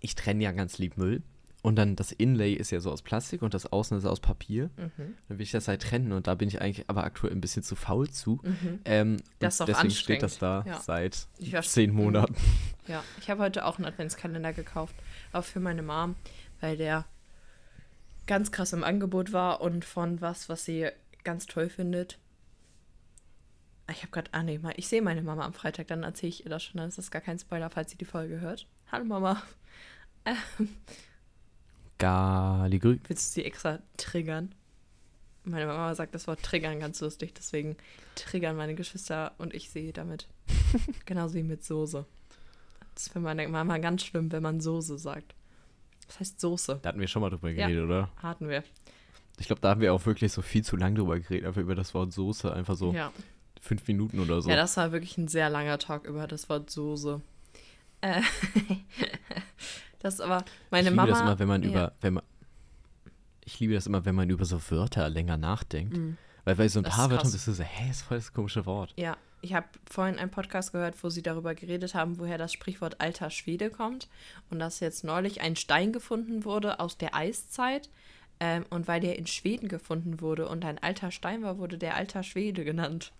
ich trenne ja ganz lieb Müll. Und dann das Inlay ist ja so aus Plastik und das Außen ist aus Papier. Mhm. Dann will ich das halt trennen und da bin ich eigentlich aber aktuell ein bisschen zu faul zu. Ähm, Mhm. Das ist auch deswegen steht das da ja. seit Ich zehn Mhm. Monaten. Ja, ich habe heute auch einen Adventskalender gekauft. Auch für meine Mom, weil der ganz krass im Angebot war und von was, was sie ganz toll findet. Ich habe gerade, ah nee, mal, ich sehe meine Mama am Freitag, dann erzähle ich ihr das schon, dann ist das gar kein Spoiler, falls sie die Folge hört. Hallo Mama. Galigrü. Willst du sie extra triggern? Meine Mama sagt das Wort triggern ganz lustig, deswegen triggern meine Geschwister und ich sie damit. Genauso wie mit Soße. Das ist für meine Mama ganz schlimm, wenn man Soße sagt. Das heißt Soße, Da hatten wir schon mal drüber Ja. geredet, oder? hatten wir. Ich glaube, da haben wir auch wirklich so viel zu lang drüber geredet, einfach über das Wort Soße, einfach so Ja. fünf Minuten oder so. ja, das war wirklich ein sehr langer Talk über das Wort Soße. Äh, das aber meine ich liebe Mama. das immer, wenn man ja. über, wenn man, ich liebe das immer, wenn man über so Wörter länger nachdenkt. Weil bei so ein Mhm. Das paar Wörtern bist du so, hä, ist voll das komische Wort. Ja, ich habe vorhin einen Podcast gehört, wo sie darüber geredet haben, woher das Sprichwort alter Schwede kommt. Und dass jetzt neulich ein Stein gefunden wurde aus der Eiszeit. Ähm, und weil der in Schweden gefunden wurde und ein alter Stein war, wurde der alter Schwede genannt.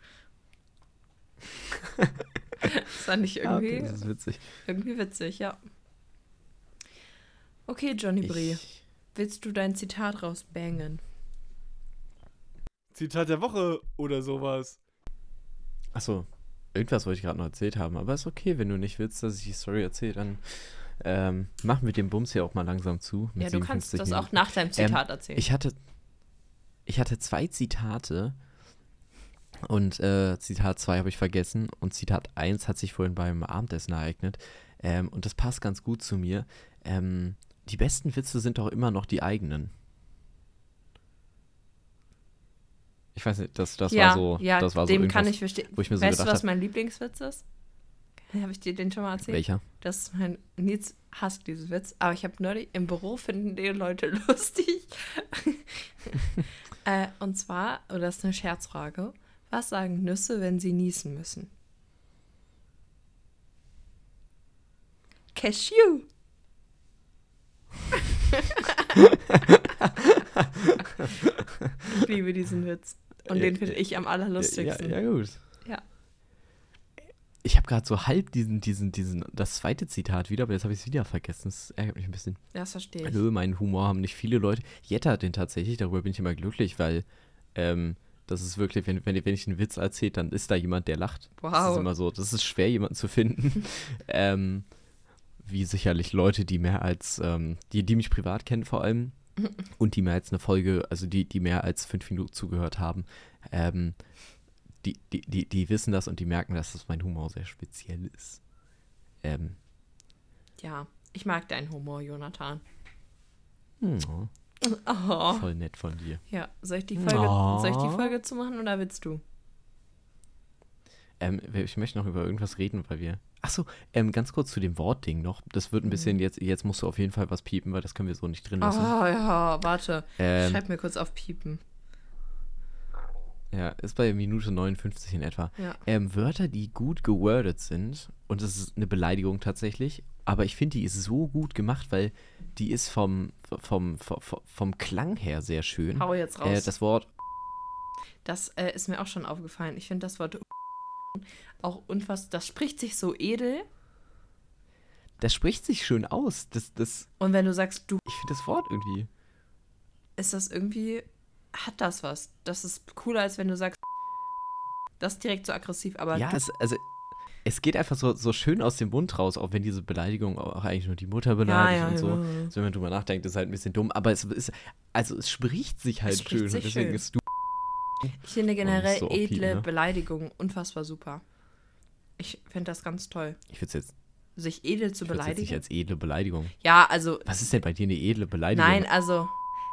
das fand ich Ah, irgendwie, okay, das ist witzig. irgendwie witzig, ja. Okay, Johnny Brie, Ich, willst du dein Zitat rausbangen? Zitat der Woche oder sowas. achso, irgendwas wollte ich gerade noch erzählt haben, aber ist okay, wenn du nicht willst, dass ich die Story erzähle, dann ähm, machen wir den Bums hier auch mal langsam zu. Ja, du kannst 57 das auch nach deinem Zitat erzählen. Ich hatte, ich hatte zwei Zitate und äh, Zitat 2 habe ich vergessen und Zitat 1 hat sich vorhin beim Abendessen ereignet ähm, und das passt ganz gut zu mir. Ähm, die besten Witze sind doch immer noch die eigenen. Ich weiß nicht, das, das ja, war so, ja, das war so dem irgendwas, kann ich verstehen. wo ich mir so weißt du, was mein Lieblingswitz ist? Habe ich dir den schon mal erzählt? welcher? Das ist mein Nils hasst diesen Witz, aber ich habe neulich im Büro finden die Leute lustig. äh, und zwar, oder das ist eine Scherzfrage, was sagen Nüsse, wenn sie niesen müssen? Cashew. ich liebe diesen Witz. Und den finde ich am Ja, allerlustigsten. ja, gut. Ich habe gerade so halb diesen, diesen, diesen, das zweite Zitat wieder, aber jetzt habe ich es wieder vergessen. Das ärgert mich ein bisschen. Das verstehe ich. Nö, meinen Humor haben nicht viele Leute. Jetta hat den tatsächlich, darüber bin ich immer glücklich, weil ähm, das ist wirklich, wenn, wenn, wenn ich einen Witz erzähle, dann ist da jemand, der lacht. Das Wow. ist immer so, das ist schwer, jemanden zu finden. ähm, wie sicherlich Leute, die mehr als, ähm, die, die mich privat kennen vor allem und die mehr als eine Folge, also die, die mehr als fünf Minuten zugehört haben, ähm, die, die, die, die wissen das und die merken, dass das mein Humor sehr speziell ist. Ähm, Ja, ich mag deinen Humor, Jonathan. hm, Oh. voll nett von dir. Ja, soll ich die Folge, Oh. soll ich die Folge zumachen oder willst du? Ähm, ich möchte noch über irgendwas reden, weil wir. Achso, ähm, ganz kurz zu dem Wortding noch. Das wird ein bisschen, jetzt, jetzt musst du auf jeden Fall was piepen, weil das können wir so nicht drin Oh lassen. ja, warte. Ähm, Schreib mir kurz auf Piepen. Ja, ist bei Minute 59 in etwa. Ja. Ähm, Wörter, die gut gewordet sind, und das ist eine Beleidigung tatsächlich, aber ich finde, die ist so gut gemacht, weil die ist vom, vom, vom, vom Klang her sehr schön. Hau jetzt raus. Äh, das Wort, Das äh, ist mir auch schon aufgefallen. Ich finde das Wort auch unfassbar. Das spricht sich so edel. das spricht sich schön aus. Das, das, Und wenn du sagst, du, ich finde das Wort irgendwie. ist das irgendwie, hat das was. Das ist cooler, als wenn du sagst, das ist direkt so aggressiv. Aber Ja, es, also es geht einfach so, so schön aus dem Mund raus, auch wenn diese Beleidigung auch eigentlich nur die Mutter beleidigt ja, und so. ja. So, wenn man drüber nachdenkt, ist halt ein bisschen dumm. Aber es ist, also es spricht sich halt spricht schön. sich und deswegen schön. ist du. ich finde generell so edle ne? Beleidigungen unfassbar super. Ich finde das ganz toll. Ich würde es jetzt, Sich edel zu ich würd's jetzt nicht beleidigen. als edle Beleidigung. Ja, also, Was ist denn bei dir eine edle Beleidigung? nein, also,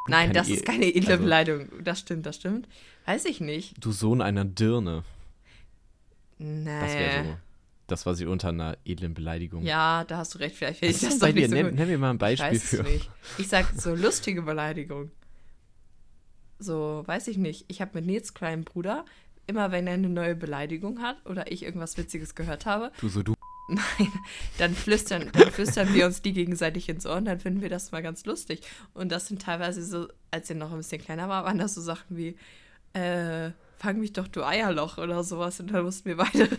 nein, das ist keine edle also- Beleidigung. Das stimmt, das stimmt. Weiß ich nicht. Du Sohn einer Dirne. Nee. Das wäre so. Das, was ich unter einer edlen Beleidigung. Ja, da hast du recht. Vielleicht Was ich das doch nicht so Nenn, mir mal ein Ich Beispiel weiß für. nicht. Ich sag so lustige Beleidigung. So, weiß ich nicht. Ich habe mit Nils kleinen Bruder, immer wenn er eine neue Beleidigung hat oder ich irgendwas Witziges gehört habe, Du so, du. Nein, dann flüstern, dann flüstern wir uns die gegenseitig ins Ohr und dann finden wir das mal ganz lustig. Und das sind teilweise so, als er noch ein bisschen kleiner war, waren das so Sachen wie, äh, fang mich doch, du Eierloch oder sowas. Und dann mussten wir beide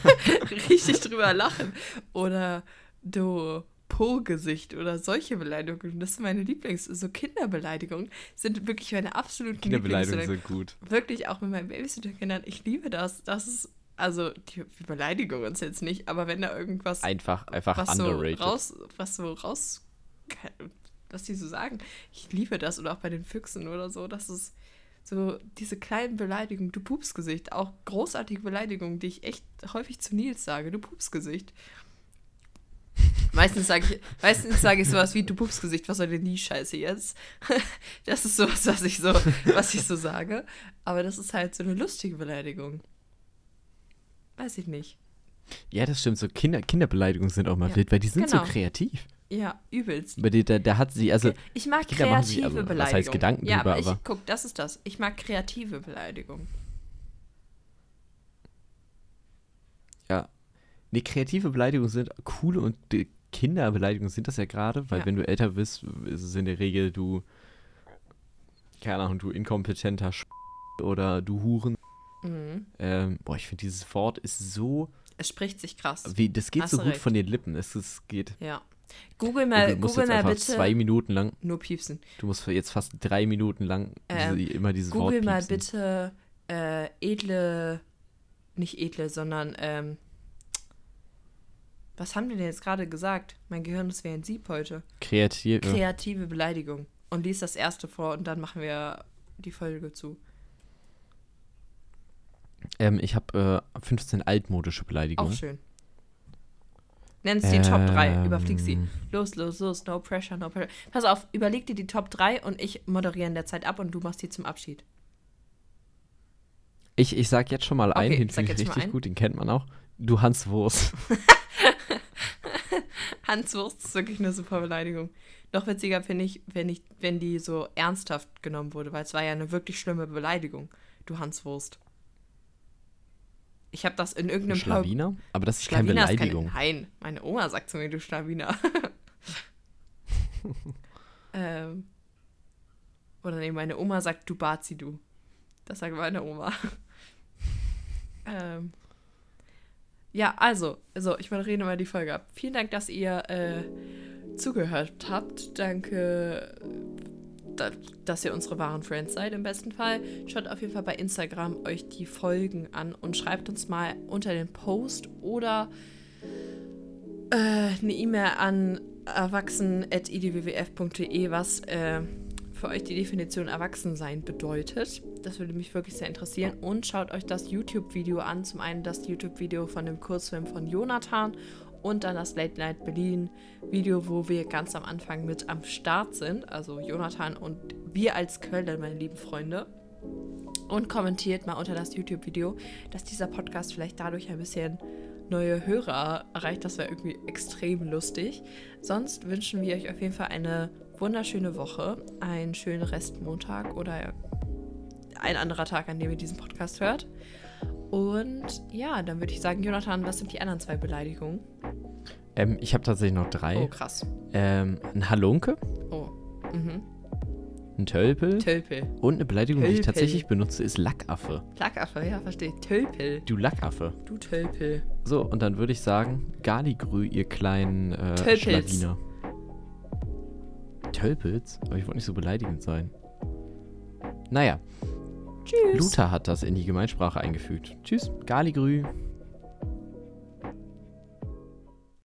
richtig drüber lachen. Oder du Po-Gesicht oder solche Beleidigungen. Das sind meine Lieblings-, so Kinderbeleidigungen sind wirklich meine absoluten Kinderbeleidigungen sind gut. Wirklich auch mit meinen Babysitter-Kindern. Ich liebe das. Das ist, also, die, beleidigen uns jetzt nicht, aber wenn da irgendwas Einfach, einfach was so underrated. raus, was so raus, was die so sagen. Ich liebe das oder auch bei den Füchsen oder so. Das ist so diese kleinen Beleidigungen. Du Pupsgesicht, auch großartige Beleidigungen, die ich echt häufig zu Nils sage. Du Pupsgesicht. Meistens sage ich, meistens sage ich sowas wie du Pupsgesicht, was soll denn die Scheiße jetzt? Das ist sowas, was ich so, was ich so sage. Aber das ist halt so eine lustige Beleidigung. Weiß ich nicht. Ja, das stimmt. So Kinder, Kinderbeleidigungen sind auch mal Ja, wild, weil die sind genau. so kreativ. Ja, übelst. Bei dir, da, hat sie, also, Ich mag Kinder machen sich- kreative also, Beleidigungen. heißt Gedanken ja, drüber, aber ich, aber- guck, das ist das. Ich mag kreative Beleidigungen. ja. Nee, kreative Beleidigungen sind coole und Kinderbeleidigungen sind das ja gerade, weil Ja. wenn du älter bist, ist es in der Regel du, keine Ahnung, du inkompetenter Sch oder du Huren. Mhm. Ähm, boah, ich finde dieses Wort ist so, Es spricht sich krass. wie, das geht Hast so gut recht. von den Lippen. Es, es geht. Ja. Google mal, du musst Google jetzt mal einfach bitte. zwei Minuten lang, Nur piepsen. du musst jetzt fast drei Minuten lang Ähm, diese, immer dieses Google Wort mal piepsen. bitte äh, edle, nicht edle, sondern ähm, was haben wir denn jetzt gerade gesagt? Mein Gehirn ist wie ein Sieb heute. Kreativ. Kreative Beleidigung. Und lies das erste vor und dann machen wir die Folge zu. Ähm, ich habe äh, 15 altmodische Auch Beleidigungen. schön. Nennst die Top 3, Ähm. überflieg sie. Los, los, los, no pressure, no pressure. Pass auf, überleg dir die Top 3 und ich moderiere in der Zeit ab und du machst die zum Abschied. Ich, ich sag jetzt schon mal einen, Okay, den finde ich richtig gut, den kennt man auch. Du Hans Wurst. Hans Wurst ist wirklich eine super Beleidigung. Noch witziger finde ich, wenn ich, wenn die so ernsthaft genommen wurde, weil es war ja eine wirklich schlimme Beleidigung. Du Hans Wurst. Ich habe das in irgendeinem Pub- Schlawiner? Aber das ist keine Schlawiner ist Beleidigung. Keine, nein, meine Oma sagt zu mir, du Schlawiner. ähm, oder nee, meine Oma sagt, du Bazi, du. Das sagt meine Oma. ähm, ja, also, so, ich moderiere mal die Folge ab. Vielen Dank, dass ihr äh, zugehört habt. Danke, da, dass ihr unsere wahren Friends seid im besten Fall. Schaut auf jeden Fall bei Instagram euch die Folgen an und schreibt uns mal unter den Post oder äh, eine E-Mail an erwachsen.idwwf.de, was äh, für euch die Definition Erwachsensein bedeutet. Das würde mich wirklich sehr interessieren. Und schaut euch das YouTube-Video an. Zum einen das YouTube-Video von dem Kurzfilm von Jonathan und dann das Late Night Berlin Video, wo wir ganz am Anfang mit am Start sind. Also Jonathan und wir als Quelle, meine lieben Freunde. Und kommentiert mal unter das YouTube-Video, dass dieser Podcast vielleicht dadurch ein bisschen neue Hörer erreicht. Das wäre irgendwie extrem lustig. Sonst wünschen wir euch auf jeden Fall eine wunderschöne Woche, einen schönen Restmontag oder ein anderer Tag, an dem ihr diesen Podcast hört. Und ja, dann würde ich sagen, Jonathan, was sind die anderen zwei Beleidigungen? Ähm, ich habe tatsächlich noch drei. Oh, krass. Ähm, ein Halunke, Oh. Mhm. ein Tölpel Tölpel. und eine Beleidigung, die ich Tölpel. tatsächlich benutze, ist Lackaffe. Lackaffe, ja, verstehe. Tölpel. Du Lackaffe. Du Tölpel. So, und dann würde ich sagen, Galigrü, ihr kleinen äh, Tölpels. Schlawiner. Tölpels? Aber ich wollte nicht so beleidigend sein. Naja, Tschüss. Luther hat das in die Gemeinsprache eingefügt. Tschüss, Galigrü.